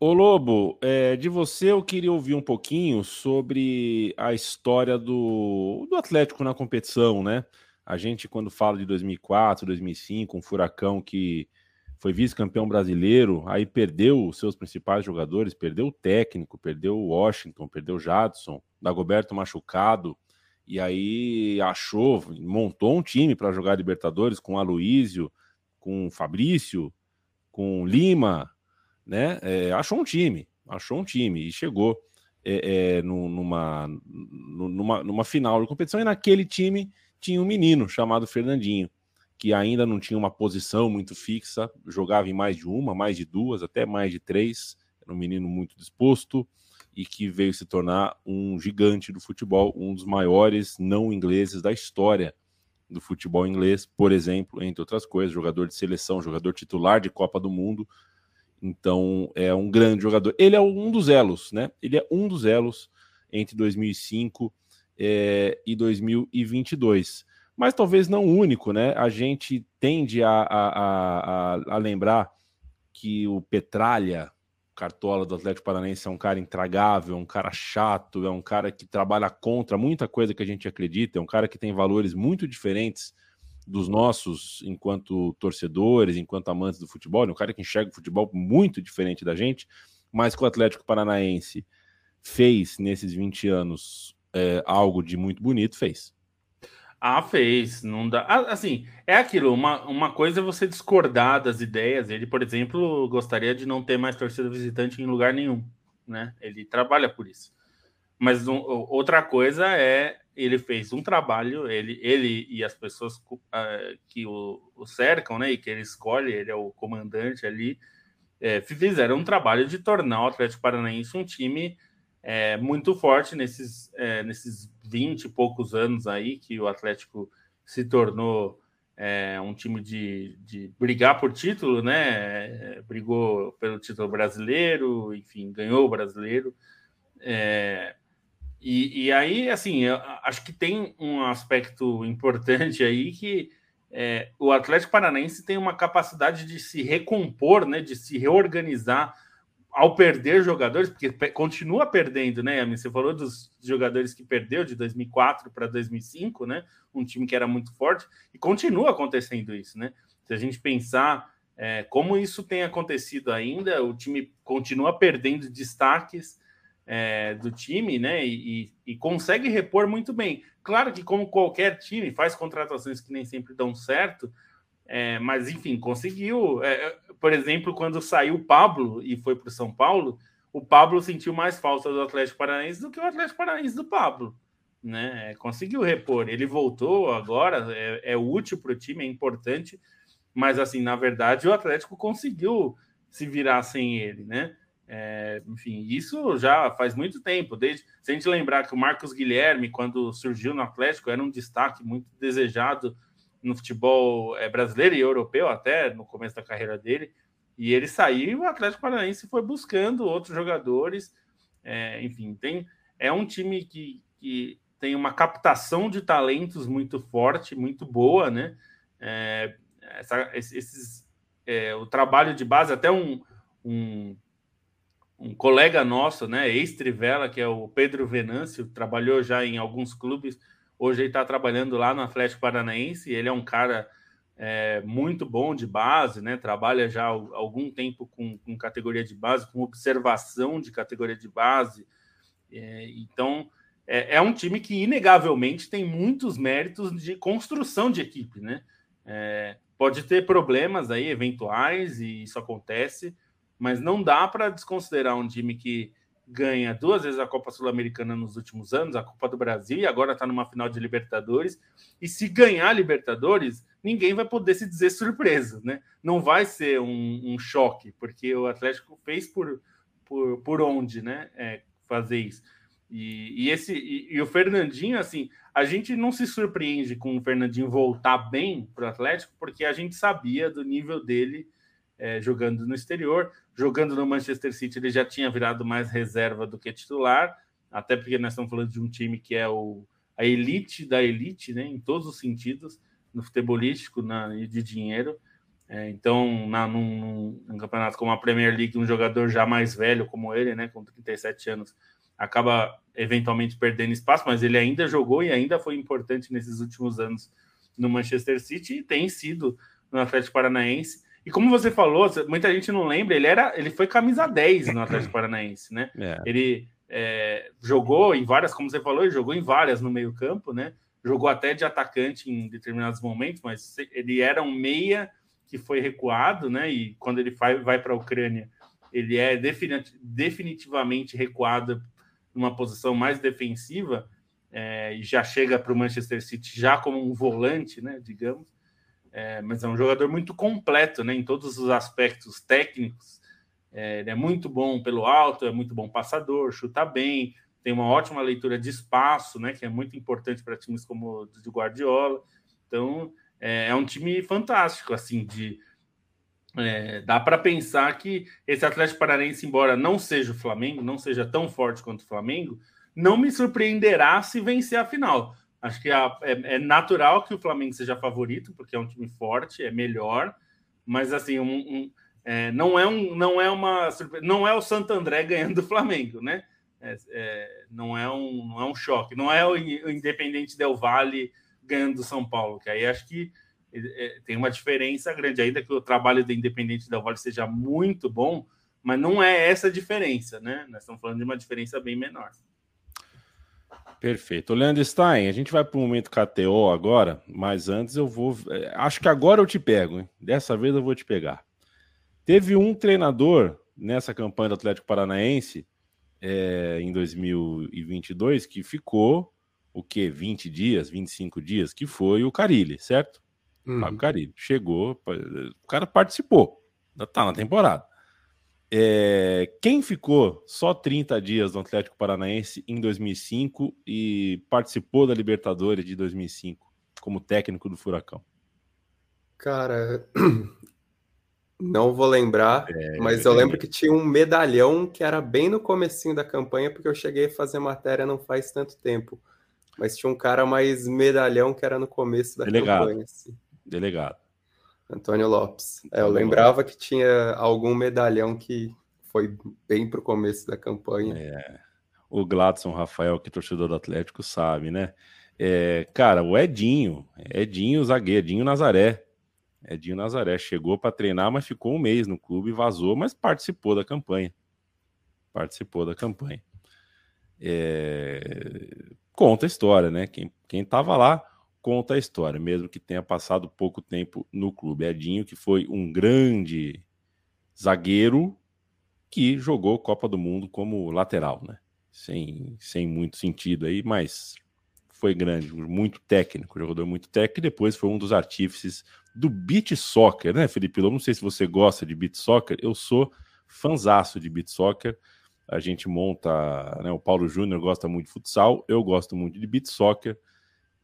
Ô Lobo, é, de você eu queria ouvir um pouquinho sobre a história do, do Atlético na competição, né? A gente, quando fala de 2004, 2005, um furacão que foi vice-campeão brasileiro, aí perdeu os seus principais jogadores, perdeu o técnico, perdeu o Washington, perdeu o Jadson, Dagoberto machucado, e aí achou, montou um time para jogar Libertadores com Aloísio, com Fabrício, com Lima, né? É, achou um time, achou um time e chegou é, é, numa, numa, numa final de competição e naquele time tinha um menino chamado Fernandinho que ainda não tinha uma posição muito fixa, jogava em mais de uma, mais de duas, até mais de três. Era um menino muito disposto e que veio se tornar um gigante do futebol, um dos maiores não ingleses da história do futebol inglês, por exemplo, entre outras coisas, jogador de seleção, jogador titular de Copa do Mundo. Então, é um grande jogador. Ele é um dos elos, né? Ele é um dos elos entre 2005 é, e 2022 mas talvez não único, né? A gente tende a, a, a, a lembrar que o Petralha, cartola do Atlético Paranaense, é um cara intragável, um cara chato, é um cara que trabalha contra muita coisa que a gente acredita, é um cara que tem valores muito diferentes dos nossos enquanto torcedores, enquanto amantes do futebol, é um cara que enxerga o futebol muito diferente da gente, mas que o Atlético Paranaense fez nesses 20 anos é, algo de muito bonito, fez. Ah, fez. Não dá. Ah, assim, é aquilo. Uma, uma coisa é você discordar das ideias. Ele, por exemplo, gostaria de não ter mais torcida visitante em lugar nenhum, né? Ele trabalha por isso. Mas um, outra coisa é ele fez um trabalho, ele, ele e as pessoas uh, que o, o, cercam, né? E que ele escolhe, ele é o comandante ali, é, fizeram um trabalho de tornar o Atlético Paranaense um time é, muito forte nesses, é, nesses 20 e poucos anos aí que o Atlético se tornou é, um time de, de brigar por título, né? É, brigou pelo título brasileiro, enfim, ganhou o brasileiro. É, E, e aí, assim, acho que tem um aspecto importante aí que é, o Atlético Paranaense tem uma capacidade de se recompor, né, de se reorganizar ao perder jogadores, porque continua perdendo, né, Você falou dos jogadores que perdeu de 2004 para 2005, né? Um time que era muito forte, e continua acontecendo isso, né? Se a gente pensar é, como isso tem acontecido ainda, o time continua perdendo destaques é, do time, né? E, e, e, consegue repor muito bem. Claro que, como qualquer time, faz contratações que nem sempre dão certo, é, mas enfim, conseguiu. É, por exemplo, quando saiu o Pablo e foi para o São Paulo, o Pablo sentiu mais falta do Atlético Paranaense do que o Atlético Paranaense do Pablo. Né? É, conseguiu repor. Ele voltou agora, é, é útil para o time, é importante, mas assim, na verdade, o Atlético conseguiu se virar sem ele, né? É, enfim, isso já faz muito tempo. Desde, se a gente lembrar que o Marcos Guilherme, quando surgiu no Atlético, era um destaque muito desejado no futebol é, brasileiro e europeu, até no começo da carreira dele. E ele saiu, o Atlético Paranaense foi buscando outros jogadores. É, enfim, tem, é um time que, que tem uma captação de talentos muito forte, muito boa, né? É, essa, esses, é, o trabalho de base, até um, um, um colega nosso, né, ex-Trivela, que é o Pedro Venâncio, trabalhou já em alguns clubes, Hoje ele está trabalhando lá no Atlético Paranaense. Ele é um cara é, muito bom de base, né? Trabalha já há algum tempo com, com categoria de base, com observação de categoria de base. É, então é, é, um time que inegavelmente tem muitos méritos de construção de equipe, né? É, pode ter problemas aí eventuais e isso acontece, mas não dá para desconsiderar um time que ganha duas vezes a Copa Sul-Americana nos últimos anos, a Copa do Brasil, e agora está numa final de Libertadores. E se ganhar Libertadores, ninguém vai poder se dizer surpreso, né? Não vai ser um, um choque, porque o Atlético fez por, por, por onde, né? É, fazer isso. E, e esse e, e, o Fernandinho, assim, a gente não se surpreende com o Fernandinho voltar bem para o Atlético, porque a gente sabia do nível dele é, jogando no exterior. Jogando no Manchester City, ele já tinha virado mais reserva do que titular, até porque nós estamos falando de um time que é o, a elite da elite, né, em todos os sentidos, no futebolístico na, e de dinheiro. É, então, na, num, num, campeonato como a Premier League, um jogador já mais velho como ele, né, com 37 anos, acaba eventualmente perdendo espaço, mas ele ainda jogou e ainda foi importante nesses últimos anos no Manchester City e tem sido no Atlético Paranaense. E como você falou, muita gente não lembra, ele era, ele foi camisa 10 no Atlético Paranaense, né? É. Ele é, jogou em várias, como você falou, ele jogou em várias no meio-campo, né? Jogou até de atacante em determinados momentos, mas ele era um meia que foi recuado, né? E quando ele vai, vai para a Ucrânia, ele é definitivamente recuado numa posição mais defensiva é, e já chega para o Manchester City já como um volante, né? Digamos. É, mas é um jogador muito completo, né? Em todos os aspectos técnicos. É, ele é muito bom pelo alto, é muito bom passador, chuta bem, tem uma ótima leitura de espaço, né? Que é muito importante para times como o de Guardiola. Então é, é um time fantástico, assim, de é, dá para pensar que esse Atlético Paranaense, embora não seja o Flamengo, não seja tão forte quanto o Flamengo, não me surpreenderá se vencer a final. Acho que a, é, é, natural que o Flamengo seja favorito, porque é um time forte, é melhor, mas assim, um, um, é, não é um, não é uma não é o Santo André ganhando do Flamengo, né? É, é, não é um não é um choque, não é o Independente Del Vale ganhando do São Paulo, que aí acho que é, tem uma diferença grande, ainda que o trabalho do Independente Del Vale seja muito bom, mas não é essa a diferença, né? Nós estamos falando de uma diferença bem menor. Perfeito. Leandro Stein, a gente vai para o momento KTO agora, mas antes eu vou. É, acho que agora eu te pego, hein? Dessa vez eu vou te pegar. Teve um treinador nessa campanha do Atlético Paranaense é, em 2022 que ficou o que? 20 dias, 25 dias, que foi o Carilli, certo? Uhum. Fábio Carilli. Chegou, o cara participou, tá na temporada. É, quem ficou só 30 dias no Atlético Paranaense em 2005 e participou da Libertadores de 2005 como técnico do Furacão? Cara, Não vou lembrar, é, mas eu lembro que tinha um medalhão que era bem no comecinho da campanha, porque eu cheguei a fazer matéria não faz tanto tempo. Mas tinha um cara mais medalhão que era no começo da Delegado. campanha. Assim. Delegado. Antônio Lopes. É, eu lembrava que tinha algum medalhão que foi bem pro começo da campanha. É. O Gladson Rafael, que é torcedor do Atlético, sabe, né? É, cara, o Edinho, Edinho zagueiro, Edinho Nazaré. Edinho Nazaré chegou para treinar, mas ficou um mês no clube, vazou, mas participou da campanha. Participou da campanha. É... Conta a história, né? Quem, quem tava lá conta a história, mesmo que tenha passado pouco tempo no clube. Edinho, que foi um grande zagueiro que jogou Copa do Mundo como lateral, né? Sem, sem muito sentido aí, mas foi grande, muito técnico, jogador muito técnico, e depois foi um dos artífices do beat soccer, né, Felipe Lobo? Não sei se você gosta de beat soccer, eu sou fanzaço de beat soccer. A gente monta, né, o Paulo Júnior gosta muito de futsal, eu gosto muito de beat soccer,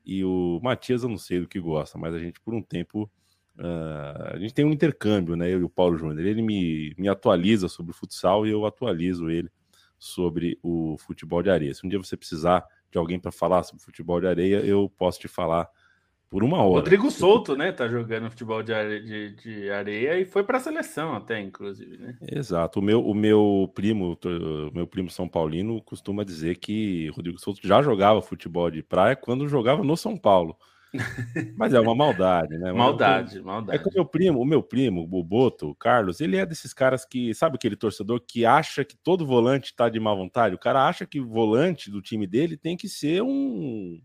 e o Matias eu não sei do que gosta, mas a gente por um tempo Uh, a gente tem um intercâmbio, né? Eu e o Paulo Júnior. Ele me, me atualiza sobre o futsal e eu atualizo ele sobre o futebol de areia. Se um dia você precisar de alguém para falar sobre futebol de areia, eu posso te falar por uma hora. Rodrigo Souto, né, tá jogando futebol de areia, de, de areia e foi para a seleção até, inclusive, né? Exato. O meu, o meu primo, o meu primo São Paulino costuma dizer que Rodrigo Souto já jogava futebol de praia quando jogava no São Paulo. Mas é uma maldade, né? Maldade, maldade. É que o meu primo, o meu primo, o Boto, o Carlos, ele é desses caras que, sabe aquele torcedor que acha que todo volante tá de má vontade? O cara acha que o volante do time dele tem que ser um,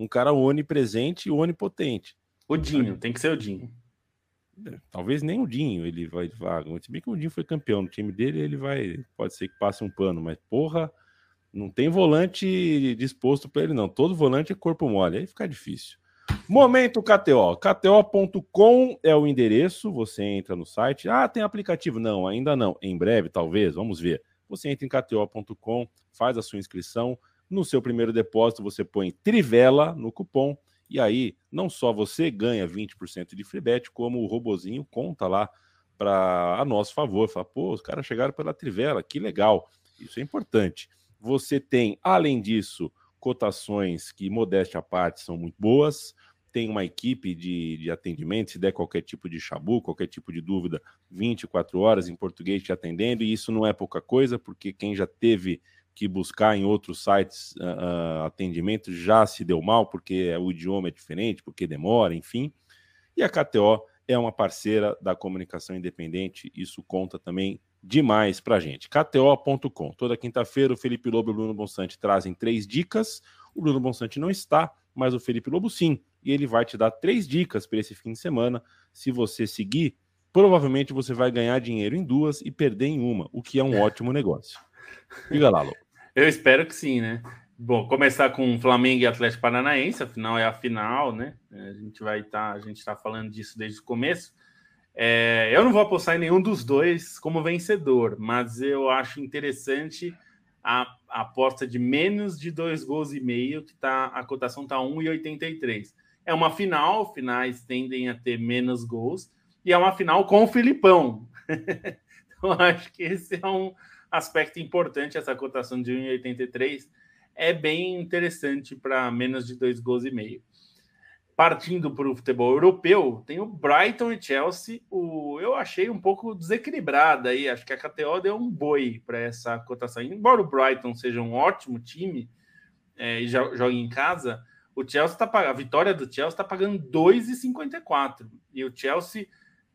um cara onipresente e onipotente. O Dinho, tem que ser o Dinho. É, talvez nem o Dinho ele vai vaga. Se bem que o Dinho foi campeão no time dele, ele vai. Pode ser que passe um pano, mas porra, não tem volante disposto para ele, não. Todo volante é corpo mole, aí fica difícil. Momento KTO. KTO.com é o endereço. Você entra no site. Ah, tem aplicativo? Não, ainda não. Em breve, talvez. Vamos ver. Você entra em KTO.com, faz a sua inscrição. No seu primeiro depósito, você põe Trivela no cupom. E aí, não só você ganha 20% de free bet, como o robozinho conta lá para a nosso favor. Fala, pô, os caras chegaram pela Trivela, que legal. Isso é importante. Você tem, além disso, cotações que, modéstia à parte, são muito boas. Tem uma equipe de, de atendimento, se der qualquer tipo de chabu, qualquer tipo de dúvida, 24 horas em português te atendendo, e isso não é pouca coisa, porque quem já teve que buscar em outros sites uh, atendimento já se deu mal, porque o idioma é diferente, porque demora, enfim. E a KTO é uma parceira da comunicação independente, isso conta também demais pra gente. KTO.com. Toda quinta-feira o Felipe Lobo e o Bruno Bonsante trazem três dicas. O Bruno Bonsante não está, mas o Felipe Lobo sim. E ele vai te dar três dicas para esse fim de semana. Se você seguir, provavelmente você vai ganhar dinheiro em duas e perder em uma, o que é um ótimo negócio. Diga lá, Lobo. Eu espero que sim, né? Bom, começar com Flamengo e Atlético Paranaense, afinal é a final, né? A gente vai estar, tá, a gente está falando disso desde o começo. É, eu não vou apostar em nenhum dos dois como vencedor, mas eu acho interessante a, a aposta de menos de dois gols e meio, que tá, a cotação está 1,83. É uma final, finais tendem a ter menos gols, e é uma final com o Filipão. então, acho que esse é um aspecto importante, essa cotação de 1,83 é bem interessante para menos de dois gols e meio partindo para o futebol europeu, tem o Brighton e Chelsea. O, eu achei um pouco desequilibrada aí. Acho que a KTO deu um boi para essa cotação. Embora o Brighton seja um ótimo time é, e jogue em casa, o Chelsea está pagando. A vitória do Chelsea está pagando 2,54. E o Chelsea,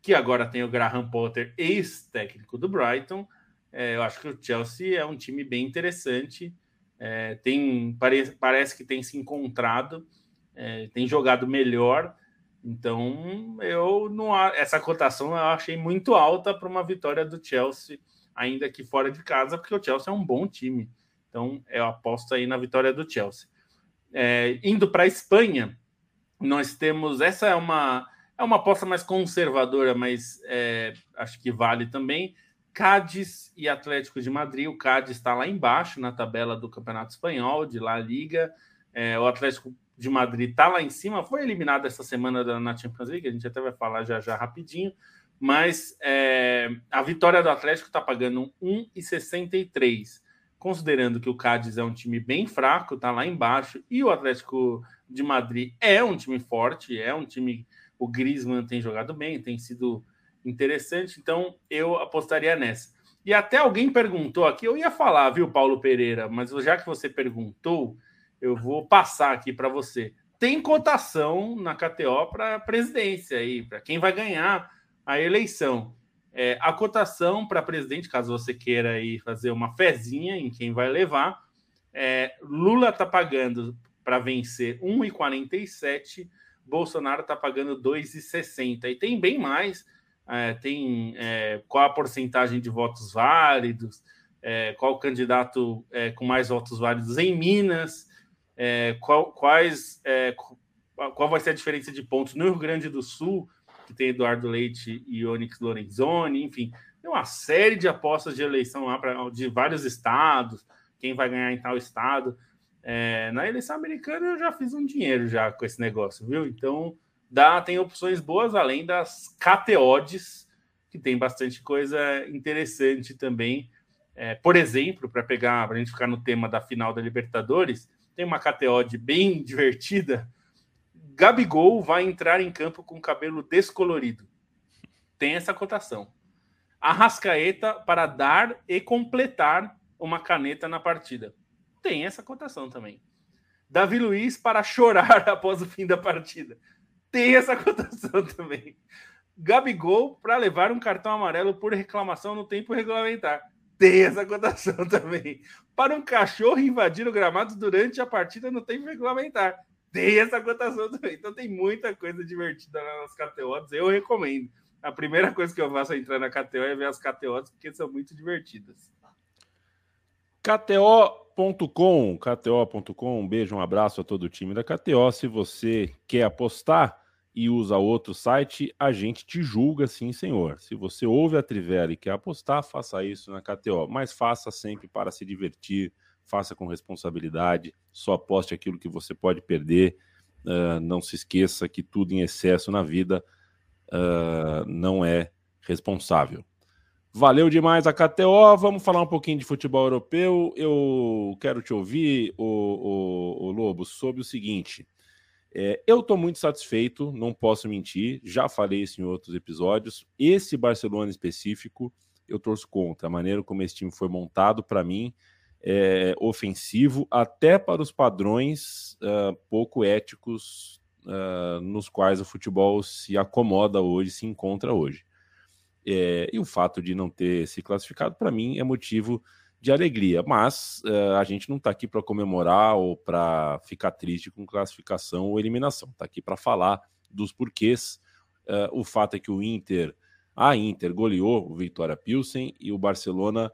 que agora tem o Graham Potter, ex-técnico do Brighton, é, eu acho que o Chelsea é um time bem interessante. É, tem parece, parece que tem se encontrado é, tem jogado melhor. Então, eu não essa cotação eu achei muito alta para uma vitória do Chelsea, ainda que fora de casa, porque o Chelsea é um bom time. Então, eu aposto aí na vitória do Chelsea. É, indo para a Espanha, nós temos essa é uma é uma aposta mais conservadora, mas é, acho que vale também. Cádiz e Atlético de Madrid. O Cádiz está lá embaixo na tabela do Campeonato Espanhol, de La Liga. É, o Atlético de Madrid está lá em cima, foi eliminado essa semana na Champions League, a gente até vai falar já já rapidinho, mas é, a vitória do Atlético está pagando 1,63. Considerando que o Cádiz é um time bem fraco, está lá embaixo, e o Atlético de Madrid é um time forte, é um time. O Griezmann tem jogado bem, tem sido interessante, então eu apostaria nessa. E até alguém perguntou aqui, eu ia falar, viu, Paulo Pereira, mas já que você perguntou, eu vou passar aqui para você. Tem cotação na KTO para presidência aí, para quem vai ganhar a eleição. É, a cotação para presidente, caso você queira aí fazer uma fezinha em quem vai levar, é, Lula está pagando para vencer 1,47, Bolsonaro está pagando 2,60. E tem bem mais, é, tem é, qual a porcentagem de votos válidos, é, qual o candidato é, com mais votos válidos em Minas, é, qual, quais, qual vai ser a diferença de pontos no Rio Grande do Sul, que tem Eduardo Leite e Onyx Lorenzoni, enfim, tem uma série de apostas de eleição lá pra, de vários estados, quem vai ganhar em tal estado. É, na eleição americana eu já fiz um dinheiro já com esse negócio, viu? Então dá, tem opções boas além das KTODs, que tem bastante coisa interessante também. É, por exemplo, para pegar, para a gente ficar no tema da final da Libertadores, tem uma KTOD bem divertida Gabigol vai entrar em campo com cabelo descolorido. Tem essa cotação. Arrascaeta para dar e completar uma caneta na partida. Tem essa cotação também. Davi Luiz para chorar após o fim da partida. Tem essa cotação também. Gabigol para levar um cartão amarelo por reclamação no tempo regulamentar. Tem essa cotação também. Para um cachorro invadir o gramado durante a partida no tempo regulamentar tem essa cotação também. Então tem muita coisa divertida nas KTOs. Eu recomendo. A primeira coisa que eu faço é entrar na KTO é ver as KTOs, porque são muito divertidas. KTO.com, KTO.com, um beijo, um abraço a todo o time da KTO. Se você quer apostar e usa outro site, a gente te julga sim, senhor. Se você ouve a Trivela e quer apostar, faça isso na KTO, mas faça sempre para se divertir faça com responsabilidade, só aposte aquilo que você pode perder. Uh, não se esqueça que tudo em excesso na vida uh, não é responsável. Valeu demais a KTO. Vamos falar um pouquinho de futebol europeu. Eu quero te ouvir, o, o, o Lobo, sobre o seguinte. É, eu estou muito satisfeito, não posso mentir, já falei isso em outros episódios. Esse Barcelona específico, eu torço contra a maneira como esse time foi montado para mim é, ofensivo, até para os padrões uh, pouco éticos uh, nos quais o futebol se acomoda hoje, se encontra hoje. É, e o fato de não ter se classificado, para mim, é motivo de alegria. Mas uh, a gente não está aqui para comemorar ou para ficar triste com classificação ou eliminação. Está aqui para falar dos porquês. o fato é que o Inter, a Inter goleou o Vitória Pilsen e o Barcelona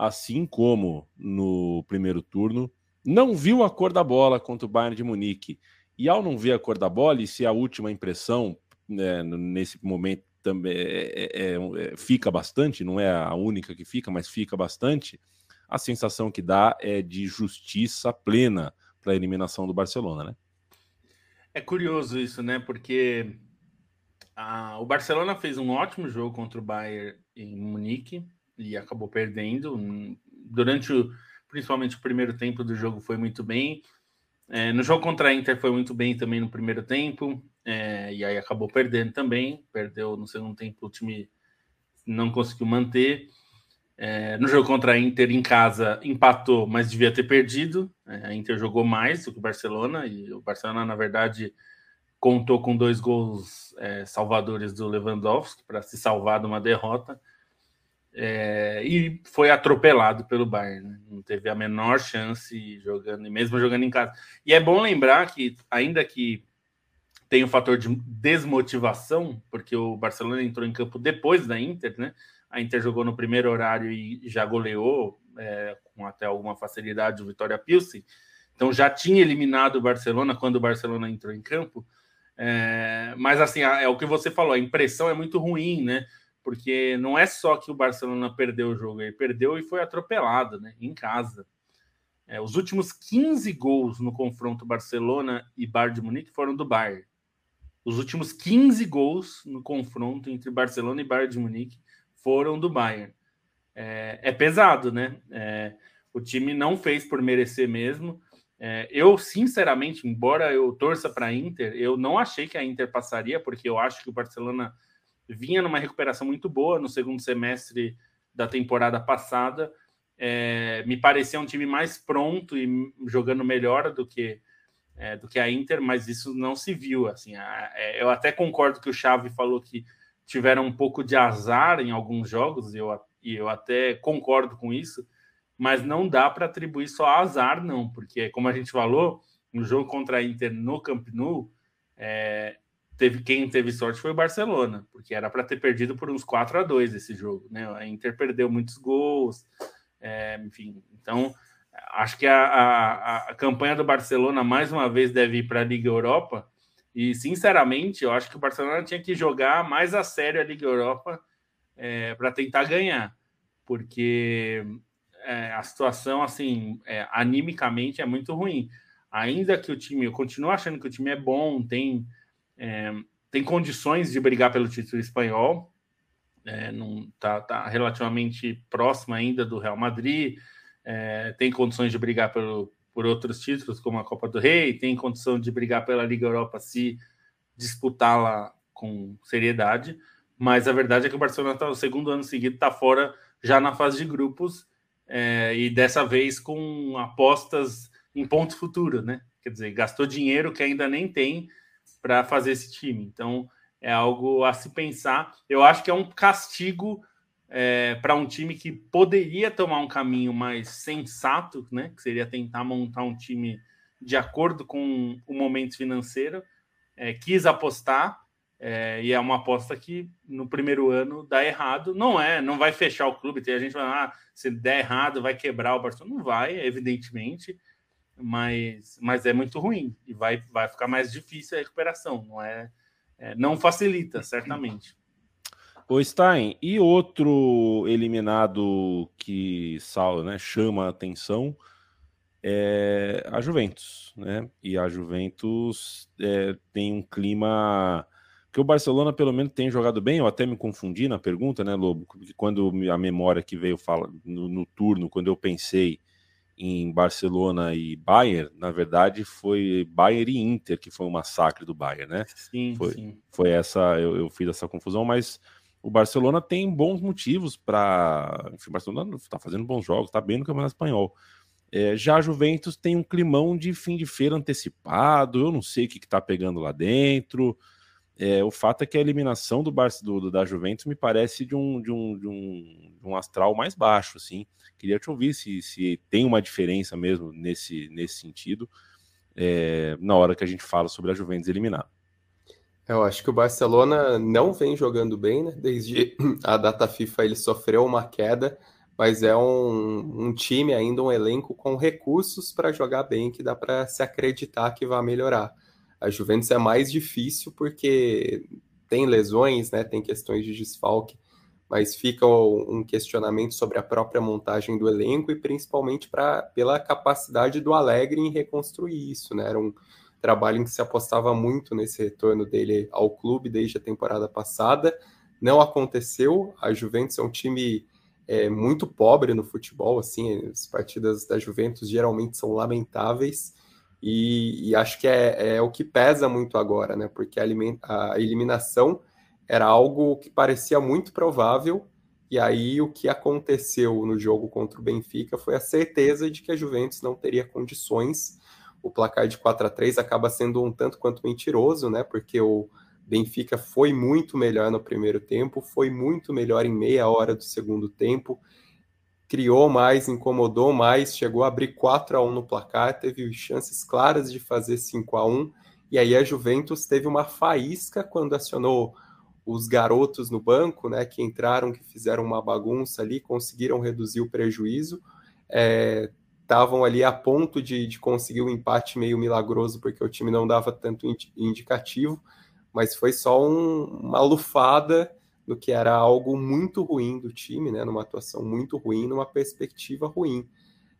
assim como no primeiro turno, não viu a cor da bola contra o Bayern de Munique. E ao não ver a cor da bola, e se a última impressão né, nesse momento também é, é, é, fica bastante, não é a única que fica, mas fica bastante, a sensação que dá é de justiça plena para a eliminação do Barcelona, né? É curioso isso, né? Porque a, o Barcelona fez um ótimo jogo contra o Bayern em Munique, e acabou perdendo. Durante o, principalmente o primeiro tempo do jogo foi muito bem. É, no jogo contra a Inter foi muito bem também no primeiro tempo, é, e aí acabou perdendo também. Perdeu no segundo tempo, o time não conseguiu manter. É, no jogo contra a Inter em casa empatou, mas devia ter perdido. É, a Inter jogou mais do que o Barcelona, e o Barcelona, na verdade, contou com dois gols é, salvadores do Lewandowski para se salvar de uma derrota é, e foi atropelado pelo Bayern. Né? Não teve a menor chance jogando, mesmo jogando em casa. E é bom lembrar que, ainda que tem o fator de desmotivação, porque o Barcelona entrou em campo depois da Inter, né? A Inter jogou no primeiro horário e já goleou é, com até alguma facilidade o Vitória Pilsen. Então já tinha eliminado o Barcelona quando o Barcelona entrou em campo. É, mas assim, é o que você falou, a impressão é muito ruim, né? porque não é só que o Barcelona perdeu o jogo, ele perdeu e foi atropelado né, em casa. É, os últimos 15 gols no confronto Barcelona e Bayern de Munique foram do Bayern. Os últimos 15 gols no confronto entre Barcelona e Bayern de Munique foram do Bayern. É, é pesado, né? É, o time não fez por merecer mesmo. É, eu, sinceramente, embora eu torça para a Inter, eu não achei que a Inter passaria, porque eu acho que o Barcelona vinha numa recuperação muito boa no segundo semestre da temporada passada. É, me parecia um time mais pronto e jogando melhor do que é, do que a Inter, mas isso não se viu. Assim, a, é, eu até concordo que o Xavi falou que tiveram um pouco de azar em alguns jogos, e eu, e eu até concordo com isso, mas não dá para atribuir só azar, não, porque, como a gente falou, no jogo contra a Inter no Camp Nou, é, teve quem teve sorte foi o Barcelona, porque era para ter perdido por uns 4 a 2 esse jogo, né? A Inter perdeu muitos gols, é, enfim. Então, acho que a, a, a, campanha do Barcelona mais uma vez deve ir para a Liga Europa. E, sinceramente, eu acho que o Barcelona tinha que jogar mais a sério a Liga Europa é, para tentar ganhar, porque é, a situação, assim, é, animicamente é muito ruim. Ainda que o time, eu continuo achando que o time é bom, tem é, tem condições de brigar pelo título espanhol, é, não tá, tá, relativamente próximo ainda do Real Madrid, é, tem condições de brigar pelo, por outros títulos, como a Copa do Rei, tem condição de brigar pela Liga Europa se disputá-la com seriedade, mas a verdade é que o Barcelona está o segundo ano seguido, está fora já na fase de grupos, é, e dessa vez com apostas em ponto futuro, né? Quer dizer, gastou dinheiro que ainda nem tem para fazer esse time. Então, é algo a se pensar. Eu acho que é um castigo é, para um time que poderia tomar um caminho mais sensato, né? Que seria tentar montar um time de acordo com o momento financeiro. É, quis apostar é, e é uma aposta que no primeiro ano dá errado. Não é, não vai fechar o clube. Tem a gente falando, ah, se der errado, vai quebrar o Barcelona. Não vai, evidentemente mas, mas é muito ruim e vai, vai ficar mais difícil a recuperação, não é, é não facilita, certamente. O Stein, e outro eliminado que sal, né, chama a atenção é a Juventus, né? E a Juventus é, tem um clima que o Barcelona pelo menos tem jogado bem. Eu até me confundi na pergunta, né, Lobo? Porque quando a memória que veio fala no, no turno, quando eu pensei em Barcelona e Bayern, na verdade foi Bayern e Inter que foi um massacre do Bayern, né? Sim, foi, sim. Foi essa, eu, eu fiz essa confusão, mas o Barcelona tem bons motivos para. Enfim, o Barcelona está fazendo bons jogos, está bem no Campeonato Espanhol. É, já a Juventus tem um climão de fim de feira antecipado, eu não sei o que está pegando lá dentro. É, o fato é que a eliminação do, Bar do, da Juventus me parece de um, de, um, de, um, de um astral mais baixo, assim. Queria te ouvir se, se tem uma diferença mesmo nesse, nesse sentido, é, na hora que a gente fala sobre a Juventus eliminar. Eu acho que o Barcelona não vem jogando bem, né? Desde a data FIFA ele sofreu uma queda, mas é um, um time ainda, um elenco com recursos para jogar bem, que dá para se acreditar que vai melhorar. A Juventus é mais difícil porque tem lesões, né? Tem questões de desfalque, mas fica um questionamento sobre a própria montagem do elenco e principalmente pra, pela capacidade do Alegre em reconstruir isso, né? Era um trabalho em que se apostava muito nesse retorno dele ao clube desde a temporada passada. Não aconteceu. A Juventus é um time é, muito pobre no futebol, assim, as partidas da Juventus geralmente são lamentáveis. E, e acho que é, é, o que pesa muito agora, né? Porque a, a eliminação era algo que parecia muito provável, e aí o que aconteceu no jogo contra o Benfica foi a certeza de que a Juventus não teria condições. O placar de 4 a 3 acaba sendo um tanto quanto mentiroso, né? Porque o Benfica foi muito melhor no primeiro tempo, foi muito melhor em meia hora do segundo tempo criou mais, incomodou mais, chegou a abrir 4 a 1 no placar, teve chances claras de fazer 5 a 1 e aí a Juventus teve uma faísca quando acionou os garotos no banco, né, que entraram, que fizeram uma bagunça ali, conseguiram reduzir o prejuízo, estavam ali a ponto de, de conseguir um empate meio milagroso, porque o time não dava tanto indicativo, mas foi só um, uma lufada do que era algo muito ruim do time, né, numa atuação muito ruim, numa perspectiva ruim.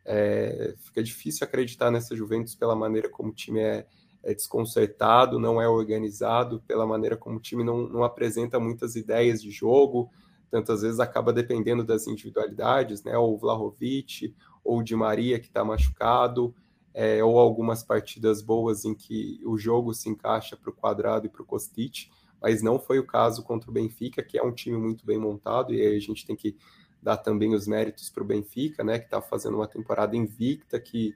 É, fica difícil acreditar nessa Juventus pela maneira como o time é, é desconcertado, não é organizado, pela maneira como o time não, não apresenta muitas ideias de jogo, tantas vezes acaba dependendo das individualidades, né? O Vlahovic, ou Di Maria que está machucado, é, ou algumas partidas boas em que o jogo se encaixa para o quadrado e para o Kostic, mas não foi o caso contra o Benfica, que é um time muito bem montado, e aí a gente tem que dar também os méritos para o Benfica, né? Que está fazendo uma temporada invicta, que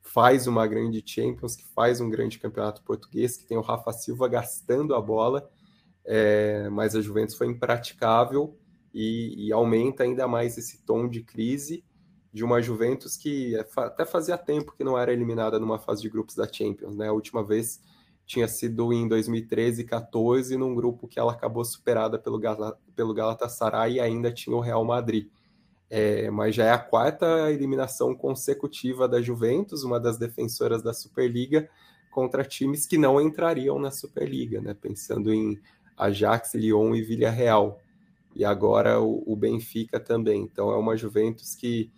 faz uma grande Champions, que faz um grande campeonato português, que tem o Rafa Silva gastando a bola, é, mas a Juventus foi impraticável e, e, aumenta ainda mais esse tom de crise de uma Juventus que é até fazia tempo que não era eliminada numa fase de grupos da Champions, né? A última vez tinha sido em 2013 e 14, num grupo que ela acabou superada pelo, Gal pelo Galatasaray e ainda tinha o Real Madrid. É, mas já é a quarta eliminação consecutiva da Juventus, uma das defensoras da Superliga, contra times que não entrariam na Superliga, né? Pensando em Ajax, Lyon e Villarreal. E agora o, o Benfica também. Então é uma Juventus que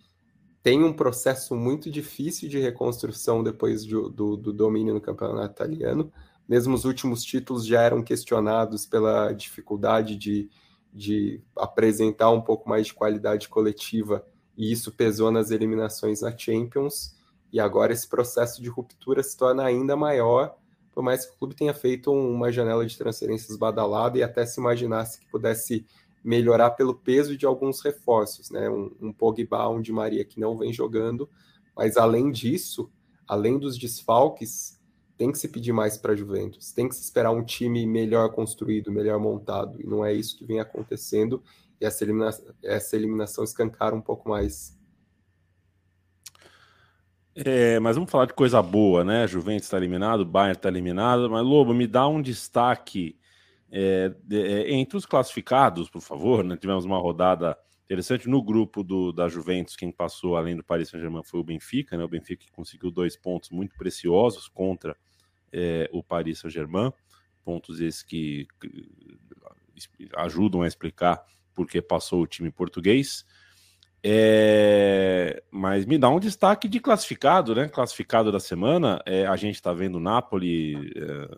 tem um processo muito difícil de reconstrução depois do, do, do domínio no campeonato italiano. Mesmo os últimos títulos já eram questionados pela dificuldade de de apresentar um pouco mais de qualidade coletiva, e isso pesou nas eliminações na Champions, e agora esse processo de ruptura se torna ainda maior, por mais que o clube tenha feito uma janela de transferências badalada e até se imaginasse que pudesse melhorar pelo peso de alguns reforços, né? Um, um Pogba, um Di Maria que não vem jogando, mas além disso, além dos desfalques, tem que se pedir mais para a Juventus, tem que se esperar um time melhor construído, melhor montado, e não é isso que vem acontecendo, e essa, elimina essa eliminação escancara um pouco mais. É, mas vamos falar de coisa boa, né? Juventus está eliminado, Bayern está eliminado, mas Lobo, me dá um destaque é, é, entre os classificados, por favor. Né? Tivemos uma rodada interessante no grupo do, da Juventus. Quem passou além do Paris Saint-Germain foi o Benfica, né? O Benfica que conseguiu dois pontos muito preciosos contra é, o Paris Saint-Germain, pontos esses que, que ajudam a explicar porque passou o time português. É, mas me dá um destaque de classificado, né? Classificado da semana. É, a gente está vendo o Napoli é,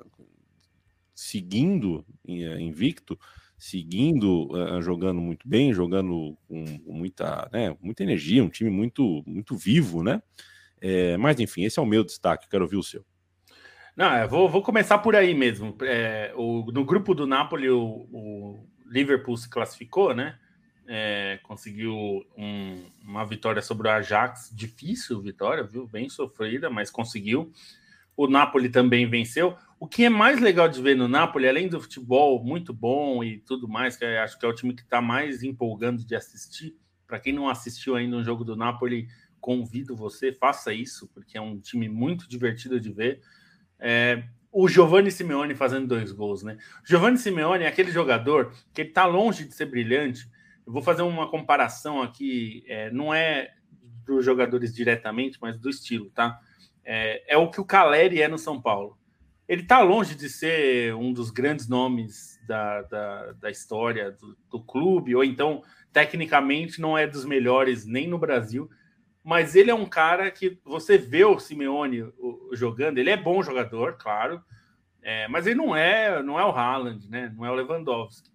seguindo é, invicto, seguindo uh, jogando muito bem, jogando com muita, né, muita energia, um time muito, muito vivo, né? É, mas enfim, esse é o meu destaque, quero ouvir o seu. Não, eu vou, vou começar por aí mesmo. É, o, no grupo do Napoli, o, o Liverpool se classificou, né? É, conseguiu um, uma vitória sobre o Ajax, difícil vitória, viu? Bem sofrida, mas conseguiu. O Napoli também venceu. O que é mais legal de ver no Napoli, além do futebol muito bom e tudo mais, que acho que é o time que está mais empolgando de assistir. Para quem não assistiu ainda um jogo do Napoli, convido você, faça isso, porque é um time muito divertido de ver. É, o Giovanni Simeone fazendo dois gols, né? Giovanni Simeone é aquele jogador que ele tá longe de ser brilhante. Eu vou fazer uma comparação aqui, é, não é dos jogadores diretamente, mas do estilo, tá? É, é o que o Caleri é no São Paulo ele está longe de ser um dos grandes nomes da, da, da história do, do, clube, ou então, tecnicamente, não é dos melhores nem no Brasil, mas ele é um cara que você vê o Simeone jogando, ele é bom jogador, claro, é, mas ele não é, não é o Haaland, né? não é o Lewandowski.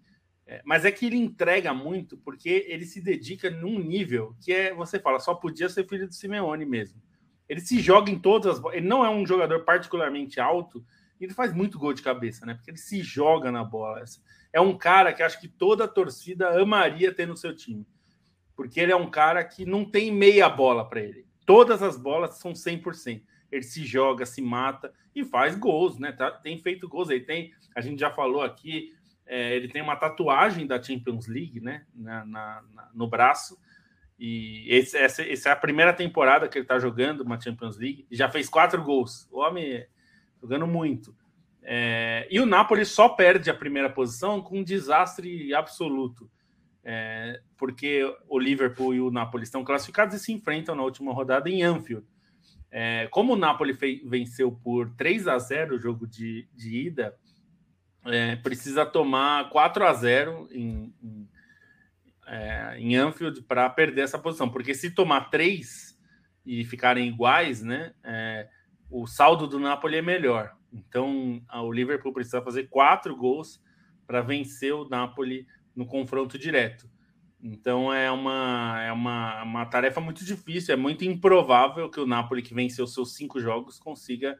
É, mas é que ele entrega muito porque ele se dedica num nível que é, você fala, só podia ser filho do Simeone mesmo. Ele se joga em todas as. Ele não é um jogador particularmente alto, ele faz muito gol de cabeça, né? Porque ele se joga na bola. É um cara que acho que toda a torcida amaria ter no seu time. Porque ele é um cara que não tem meia bola para ele. Todas as bolas são 100%. Ele se joga, se mata e faz gols, né? Tá, tem feito gols. Ele tem, a gente já falou aqui, é, ele tem uma tatuagem da Champions League, né? Na, na, na, no braço. E esse, essa, essa, é a primeira temporada que ele está jogando uma Champions League. Já fez quatro gols. O homem jogando muito. É, e o Napoli só perde a primeira posição com um desastre absoluto. É, porque o Liverpool e o Napoli estão classificados e se enfrentam na última rodada em Anfield. É, como o Napoli fei, venceu por 3 a 0 o jogo de, de ida, é, precisa tomar 4 a 0 em, em, é, em Anfield para perder essa posição. Porque se tomar 3 e ficarem iguais, né? O saldo do Napoli é melhor. Então, o Liverpool precisa fazer quatro gols para vencer o Napoli no confronto direto. Então é uma, é uma, uma tarefa muito difícil, é muito improvável que o Napoli, que venceu seus cinco jogos, consiga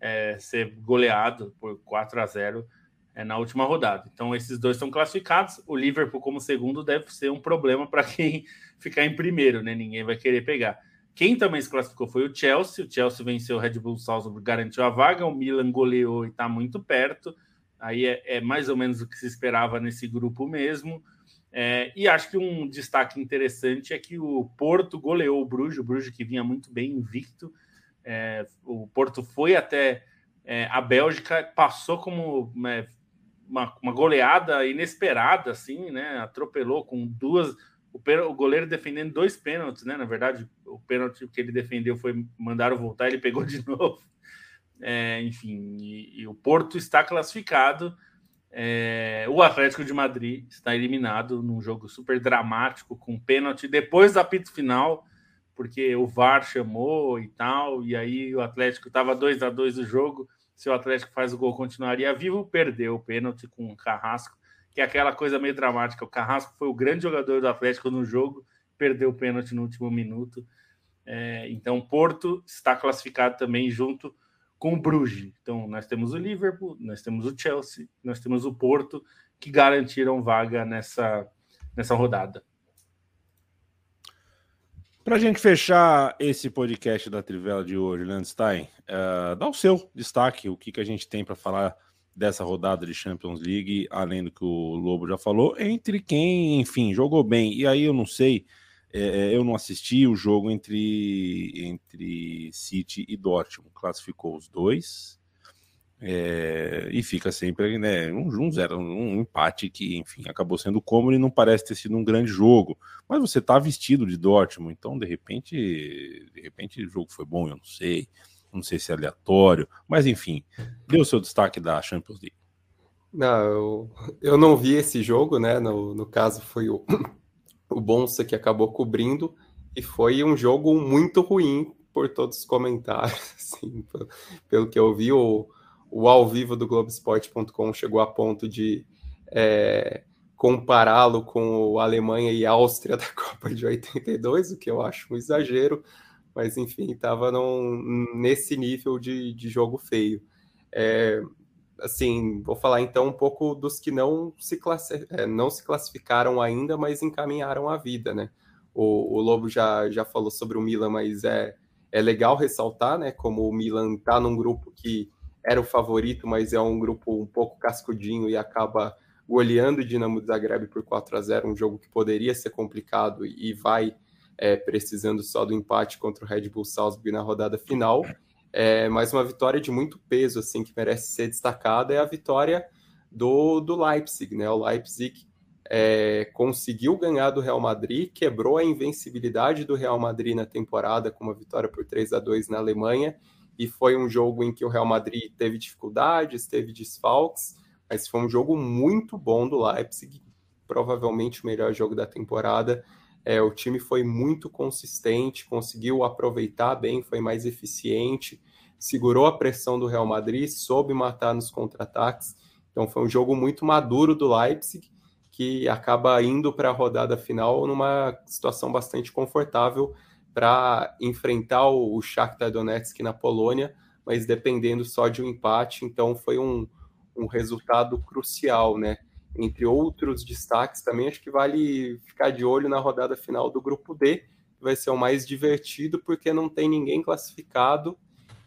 é, ser goleado por 4 a 0 é, na última rodada. Então esses dois estão classificados. O Liverpool, como segundo, deve ser um problema para quem ficar em primeiro, né? Ninguém vai querer pegar. Quem também se classificou foi o Chelsea. O Chelsea venceu o Red Bull Salzburg, garantiu a vaga. O Milan goleou e está muito perto. Aí é, é mais ou menos o que se esperava nesse grupo mesmo. É, e acho que um destaque interessante é que o Porto goleou o Bruges, o Bruges que vinha muito bem invicto. É, o Porto foi até é, a Bélgica, passou como né, uma, uma, goleada inesperada, assim, né? Atropelou com duas. O, o, goleiro defendendo dois pênaltis, né? Na verdade, o pênalti que ele defendeu foi mandaram voltar, ele pegou de novo. É, enfim, e, e o Porto está classificado. É, o Atlético de Madrid está eliminado num jogo super dramático, com pênalti depois do apito final, porque o VAR chamou e tal, e aí o Atlético estava 2 a 2 o jogo. Se o Atlético faz o gol, continuaria vivo, perdeu o pênalti com o Carrasco, que é aquela coisa meio dramática. O Carrasco foi o grande jogador do Atlético no jogo, perdeu o pênalti no último minuto. É, então, Porto está classificado também junto com o Bruges. Então, nós temos o Liverpool, nós temos o Chelsea, nós temos o Porto, que garantiram vaga nessa, nessa rodada. Para a gente fechar esse podcast da Trivela de hoje, Landstein, uh, dá o seu destaque, o que, que a gente tem para falar dessa rodada de Champions League, além do que o Lobo já falou, entre quem, enfim, jogou bem. E aí eu não sei é, é, eu não assisti o jogo entre, entre City e Dortmund. Classificou os dois. É, e fica sempre né, um, um, zero, um empate que, enfim, acabou sendo cômodo e não parece ter sido um grande jogo. Mas você está vestido de Dortmund, então de repente, de repente o jogo foi bom, eu não sei. Não sei se é aleatório, mas enfim, deu o seu destaque da Champions League. Não, eu, eu não vi esse jogo, né? No, no caso, foi o, o Bonsa que acabou cobrindo, e foi um jogo muito ruim por todos os comentários. Assim, pelo que eu vi, o, o ao vivo do Globoesporte.com chegou a ponto de é, compará-lo com a Alemanha e a Áustria da Copa de 82, o que eu acho um exagero, mas enfim, estava nesse nível de, de jogo feio. É, assim, vou falar então um pouco dos que não se, classi é, não se classificaram ainda, mas encaminharam a vida, né? O, o, Lobo já, já falou sobre o Milan, mas é, é legal ressaltar, né? Como o Milan tá num grupo que era o favorito, mas é um grupo um pouco cascudinho e acaba goleando o Dinamo Zagreb por 4 a 0 um jogo que poderia ser complicado e vai é, precisando só do empate contra o Red Bull Salzburg na rodada final. É, mas uma vitória de muito peso, assim, que merece ser destacada, é a vitória do, do Leipzig, né? O Leipzig é, conseguiu ganhar do Real Madrid, quebrou a invencibilidade do Real Madrid na temporada com uma vitória por 3 a 2 na Alemanha, e foi um jogo em que o Real Madrid teve dificuldades, teve desfalques, mas foi um jogo muito bom do Leipzig, provavelmente o melhor jogo da temporada, é, o time foi muito consistente, conseguiu aproveitar bem, foi mais eficiente, segurou a pressão do Real Madrid, soube matar nos contra-ataques. Então foi um jogo muito maduro do Leipzig, que acaba indo para a rodada final numa situação bastante confortável para enfrentar o Shakhtar Donetsk na Polônia, mas dependendo só de um empate. Então foi um, um resultado crucial, né? Entre outros destaques, também acho que vale ficar de olho na rodada final do grupo D, que vai ser o mais divertido, porque não tem ninguém classificado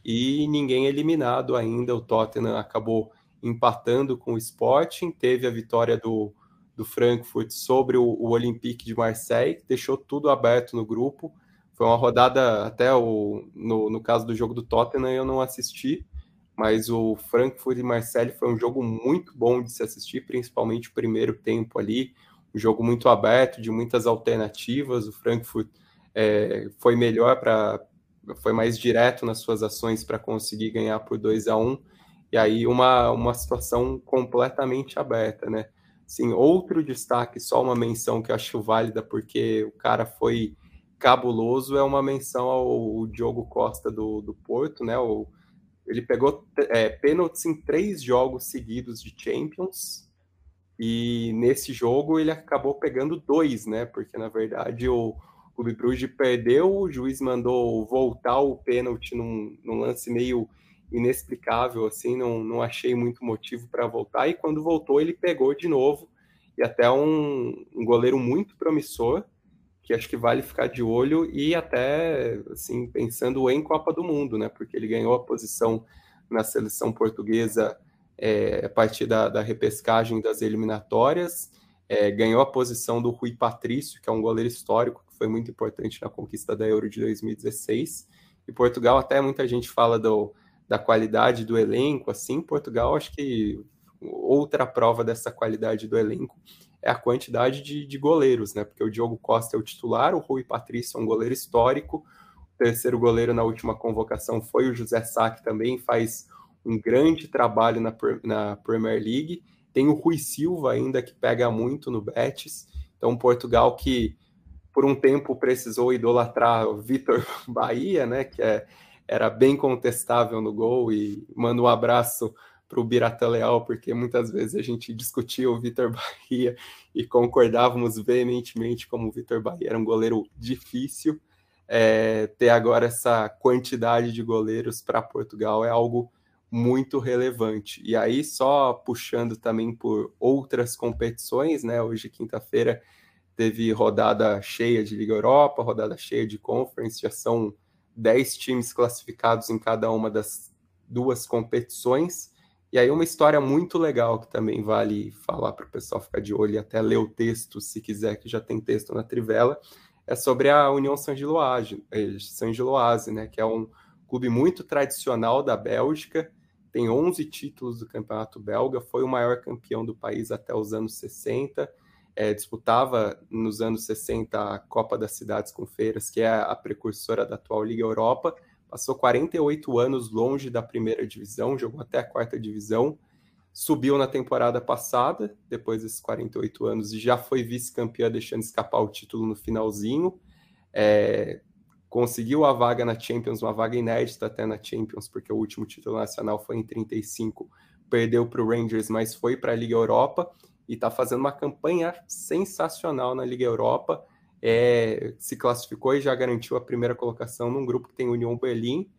e ninguém eliminado ainda. O Tottenham acabou empatando com o Sporting, teve a vitória do, do Frankfurt sobre o, o Olympique de Marseille, deixou tudo aberto no grupo. Foi uma rodada, até o, no, no caso do jogo do Tottenham, eu não assisti, mas o Frankfurt e Marseille foi um jogo muito bom de se assistir, principalmente o primeiro tempo ali, um jogo muito aberto, de muitas alternativas. O Frankfurt é, foi melhor para, foi mais direto nas suas ações para conseguir ganhar por 2 a 1 um, e aí uma, uma situação completamente aberta, né? Sim, outro destaque, só uma menção que eu acho válida, porque o cara foi cabuloso, é uma menção ao Diogo Costa do, do Porto, né? O, ele pegou é, pênaltis em três jogos seguidos de Champions, e nesse jogo ele acabou pegando dois, né? Porque na verdade o Clube Bruges perdeu, o juiz mandou voltar o pênalti num, num lance meio inexplicável, assim, não, não achei muito motivo para voltar. E quando voltou, ele pegou de novo, e até um, um goleiro muito promissor, que acho que vale ficar de olho, e até, assim, pensando em Copa do Mundo, né? Porque ele ganhou a posição na seleção portuguesa é, a partir da, da, repescagem das eliminatórias, é, ganhou a posição do Rui Patrício, que é um goleiro histórico, que foi muito importante na conquista da Euro de 2016. E Portugal, até muita gente fala do, da qualidade do elenco, assim, Portugal, acho que outra prova dessa qualidade do elenco é a quantidade de, de goleiros, né? Porque o Diogo Costa é o titular, o Rui Patrício é um goleiro histórico, o terceiro goleiro na última convocação foi o José Sá, que também faz um grande trabalho na, na Premier League. Tem o Rui Silva ainda, que pega muito no Betis. Então, Portugal que por um tempo precisou idolatrar o Vitor Bahia, né, que é, era bem contestável no gol, e manda um abraço para o Birata Leal, porque muitas vezes a gente discutia o Vitor Bahia e concordávamos veementemente como o Vitor Bahia era um goleiro difícil. É, ter agora essa quantidade de goleiros para Portugal é algo muito relevante. E aí, só puxando também por outras competições, né? Hoje, quinta-feira, teve rodada cheia de Liga Europa, rodada cheia de Conference, já são 10 times classificados em cada uma das duas competições. E aí, uma história muito legal que também vale falar para o pessoal ficar de olho e até ler o texto, se quiser, que já tem texto na Trivela, é sobre a União Saint-Gilloise, eh, né? Que é um clube muito tradicional da Bélgica tem 11 títulos do campeonato belga, foi o maior campeão do país até os anos 60, é, disputava nos anos 60 a Copa das Cidades com Feiras, que é a precursora da atual Liga Europa, passou 48 anos longe da primeira divisão, jogou até a quarta divisão, subiu na temporada passada, depois desses 48 anos, e já foi vice-campeã, deixando escapar o título no finalzinho. É, conseguiu a vaga na Champions, uma vaga inédita até na Champions, porque o último título nacional foi em 35, perdeu para o Rangers, mas foi para a Liga Europa e está fazendo uma campanha sensacional na Liga Europa. É, se classificou e já garantiu a primeira colocação num grupo que tem União Berlim,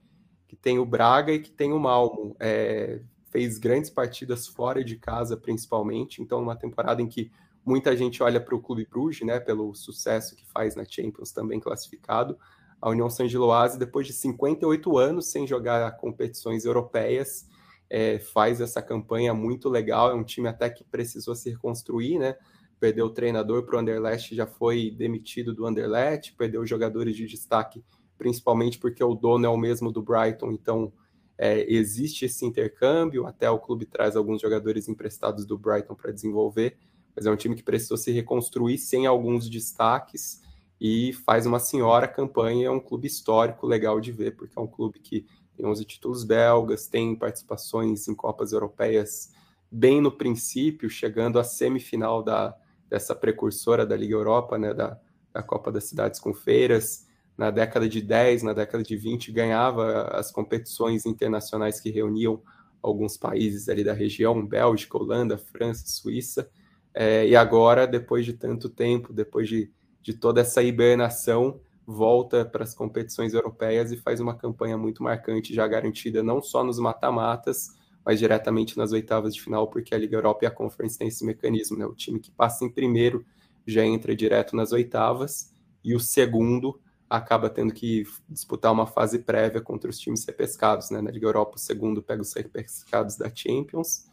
que tem o Braga e que tem o Malmo. É, fez grandes partidas fora de casa, principalmente. Então, uma temporada em que muita gente olha para o Clube Bruges, né, pelo sucesso que faz na Champions, também classificado a União Saint-Gilloise, depois de 58 anos sem jogar competições europeias, é, faz essa campanha muito legal. É um time até que precisou se reconstruir, né? Perdeu o treinador para o Anderlecht, já foi demitido do Anderlecht, perdeu jogadores de destaque, principalmente porque o dono é o mesmo do Brighton, então é, existe esse intercâmbio. Até o clube traz alguns jogadores emprestados do Brighton para desenvolver, mas é um time que precisou se reconstruir sem alguns destaques e faz uma senhora campanha. É um clube histórico, legal de ver, porque é um clube que tem 11 títulos belgas, tem participações em Copas Europeias bem no princípio, chegando à semifinal da, dessa precursora da Liga Europa, né, da, da Copa das Cidades com Feiras. Na década de 10, na década de 20, ganhava as competições internacionais que reuniam alguns países ali da região, Bélgica, Holanda, França, Suíça. É, e agora, depois de tanto tempo, depois de de toda essa hibernação, volta para as competições europeias e faz uma campanha muito marcante, já garantida não só nos mata-matas, mas diretamente nas oitavas de final, porque a Liga Europa e a Conference têm esse mecanismo, né? O time que passa em primeiro já entra direto nas oitavas e o segundo acaba tendo que disputar uma fase prévia contra os times repescados, né? Na Liga Europa, o segundo pega os repescados da Champions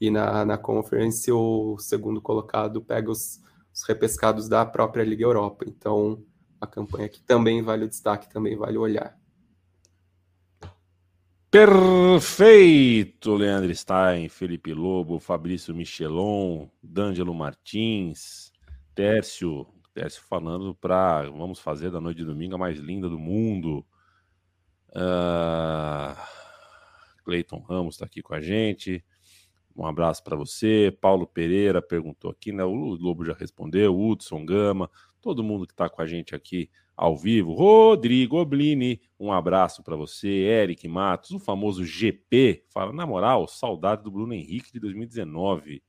e na, na Conference o segundo colocado pega os os repescados da própria Liga Europa. Então, a campanha que também vale o destaque, também vale o olhar. Perfeito, Leandro Stein, Felipe Lobo, Fabrício Michelon, D'Angelo Martins, Tércio, Tércio falando para vamos fazer da noite de domingo a mais linda do mundo. Uh, Cleiton Ramos está aqui com a gente. Um abraço para você. Paulo Pereira perguntou aqui, né? O Lobo já respondeu, Hudson Gama, todo mundo que está com a gente aqui ao vivo. Rodrigo Oblini, um abraço para você. Eric Matos, o famoso GP, fala, na moral, saudade do Bruno Henrique de 2019.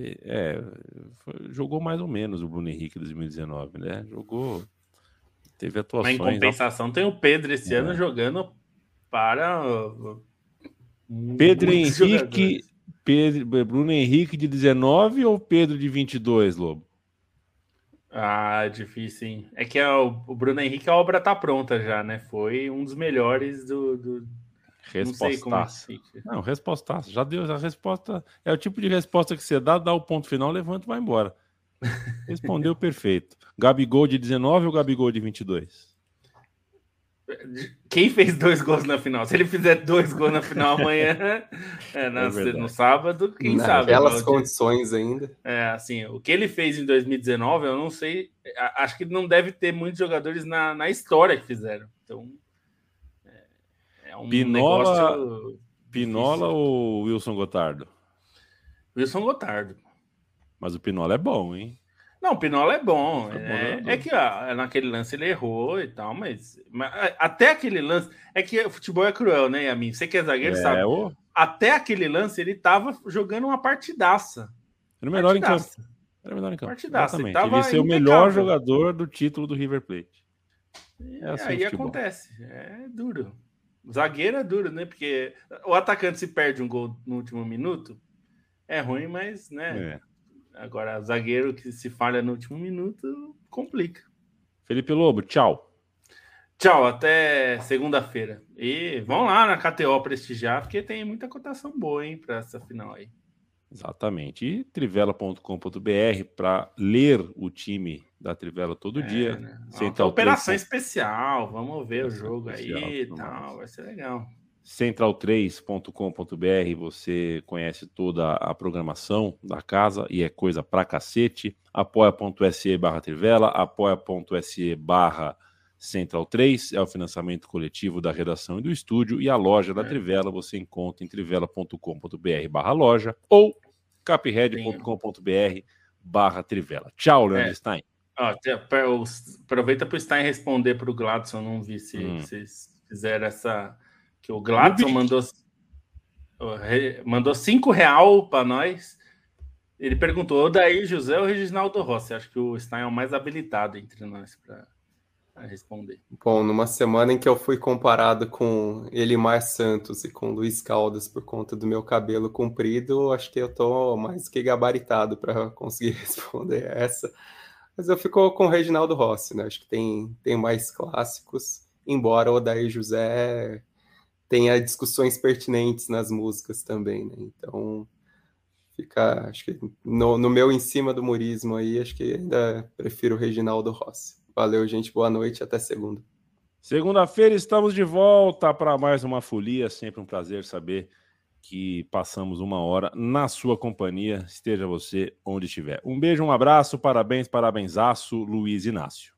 É, foi, jogou mais ou menos o Bruno Henrique de 2019, né? Jogou. Teve atuações. Mas em compensação, tem o Pedro esse é. ano jogando para. Pedro Henrique. Pedro, Bruno Henrique de 19 ou Pedro de 22, Lobo? Ah, difícil, hein? É que o, o Bruno Henrique, a obra tá pronta já, né? Foi um dos melhores do. do... Respostaça. Não, não, respostaça. Já deu a resposta. É o tipo de resposta que você dá, dá o ponto final, levanta e vai embora. Respondeu perfeito. Gabigol de 19 ou Gabigol de 22? Quem fez dois gols na final? Se ele fizer dois gols na final amanhã, é, na, é no sábado, quem Naquelas sabe? Aquelas condições ainda. É, assim, o que ele fez em 2019, eu não sei. Acho que não deve ter muitos jogadores na, na história que fizeram. Então, é, é um Pinola, Pinola ou Wilson Gotardo? Wilson Gotardo. Mas o Pinola é bom, hein? Não, o Pinola é bom. É, é, que naquele lance ele errou e tal, mas, mas, até aquele lance. É que o futebol é cruel, né, Yamin? Você que é zagueiro é, sabe. O... Até aquele lance ele tava jogando uma partidaça. Era o melhor partidaça. em campo. Era o melhor em campo. Partidaça. Exatamente. Ele, ele ser o melhor jogador do título do River Plate. É assim aí acontece. É duro. Zagueiro é duro, né? Porque o atacante se perde um gol no último minuto, é ruim, mas, né? É. Agora, zagueiro que se falha no último minuto, complica. Felipe Lobo, tchau. Tchau, até segunda-feira. E vão lá na KTO prestigiar, porque tem muita cotação boa, hein, para essa final aí. Exatamente. E trivela.com.br para ler o time da Trivela todo é, dia. Né? Operação especial, vamos ver o jogo aí e tal, vai ser legal central3.com.br você conhece toda a programação da casa e é coisa pra cacete. apoia.se barra Trivela, apoia.se barra Central 3 é o financiamento coletivo da redação e do estúdio e a loja da é. Trivela você encontra em trivela.com.br barra loja ou capred.com.br barra Trivela. Tchau, Leandro é. Stein. Ah, aproveita para o Stein responder para o Gladson, não vi se hum. vocês fizeram essa que o Gladson mandou, mandou cinco real para nós. Ele perguntou: o Daí José ou Reginaldo Rossi? Acho que o Stein é o mais habilitado entre nós para responder. Bom, numa semana em que eu fui comparado com Elimar Santos e com Luiz Caldas por conta do meu cabelo comprido, acho que eu tô mais que gabaritado para conseguir responder essa. Mas eu fico com o Reginaldo Rossi, né? Acho que tem, tem mais clássicos, embora o Daí José tenha discussões pertinentes nas músicas também, né? Então, fica, acho que no, no, meu em cima do murismo aí, acho que ainda prefiro o Reginaldo Rossi. Valeu, gente, boa noite, até segunda. Segunda-feira estamos de volta para mais uma folia, sempre um prazer saber que passamos uma hora na sua companhia, esteja você onde estiver. Um beijo, um abraço, parabéns, parabensaço, Luiz Inácio.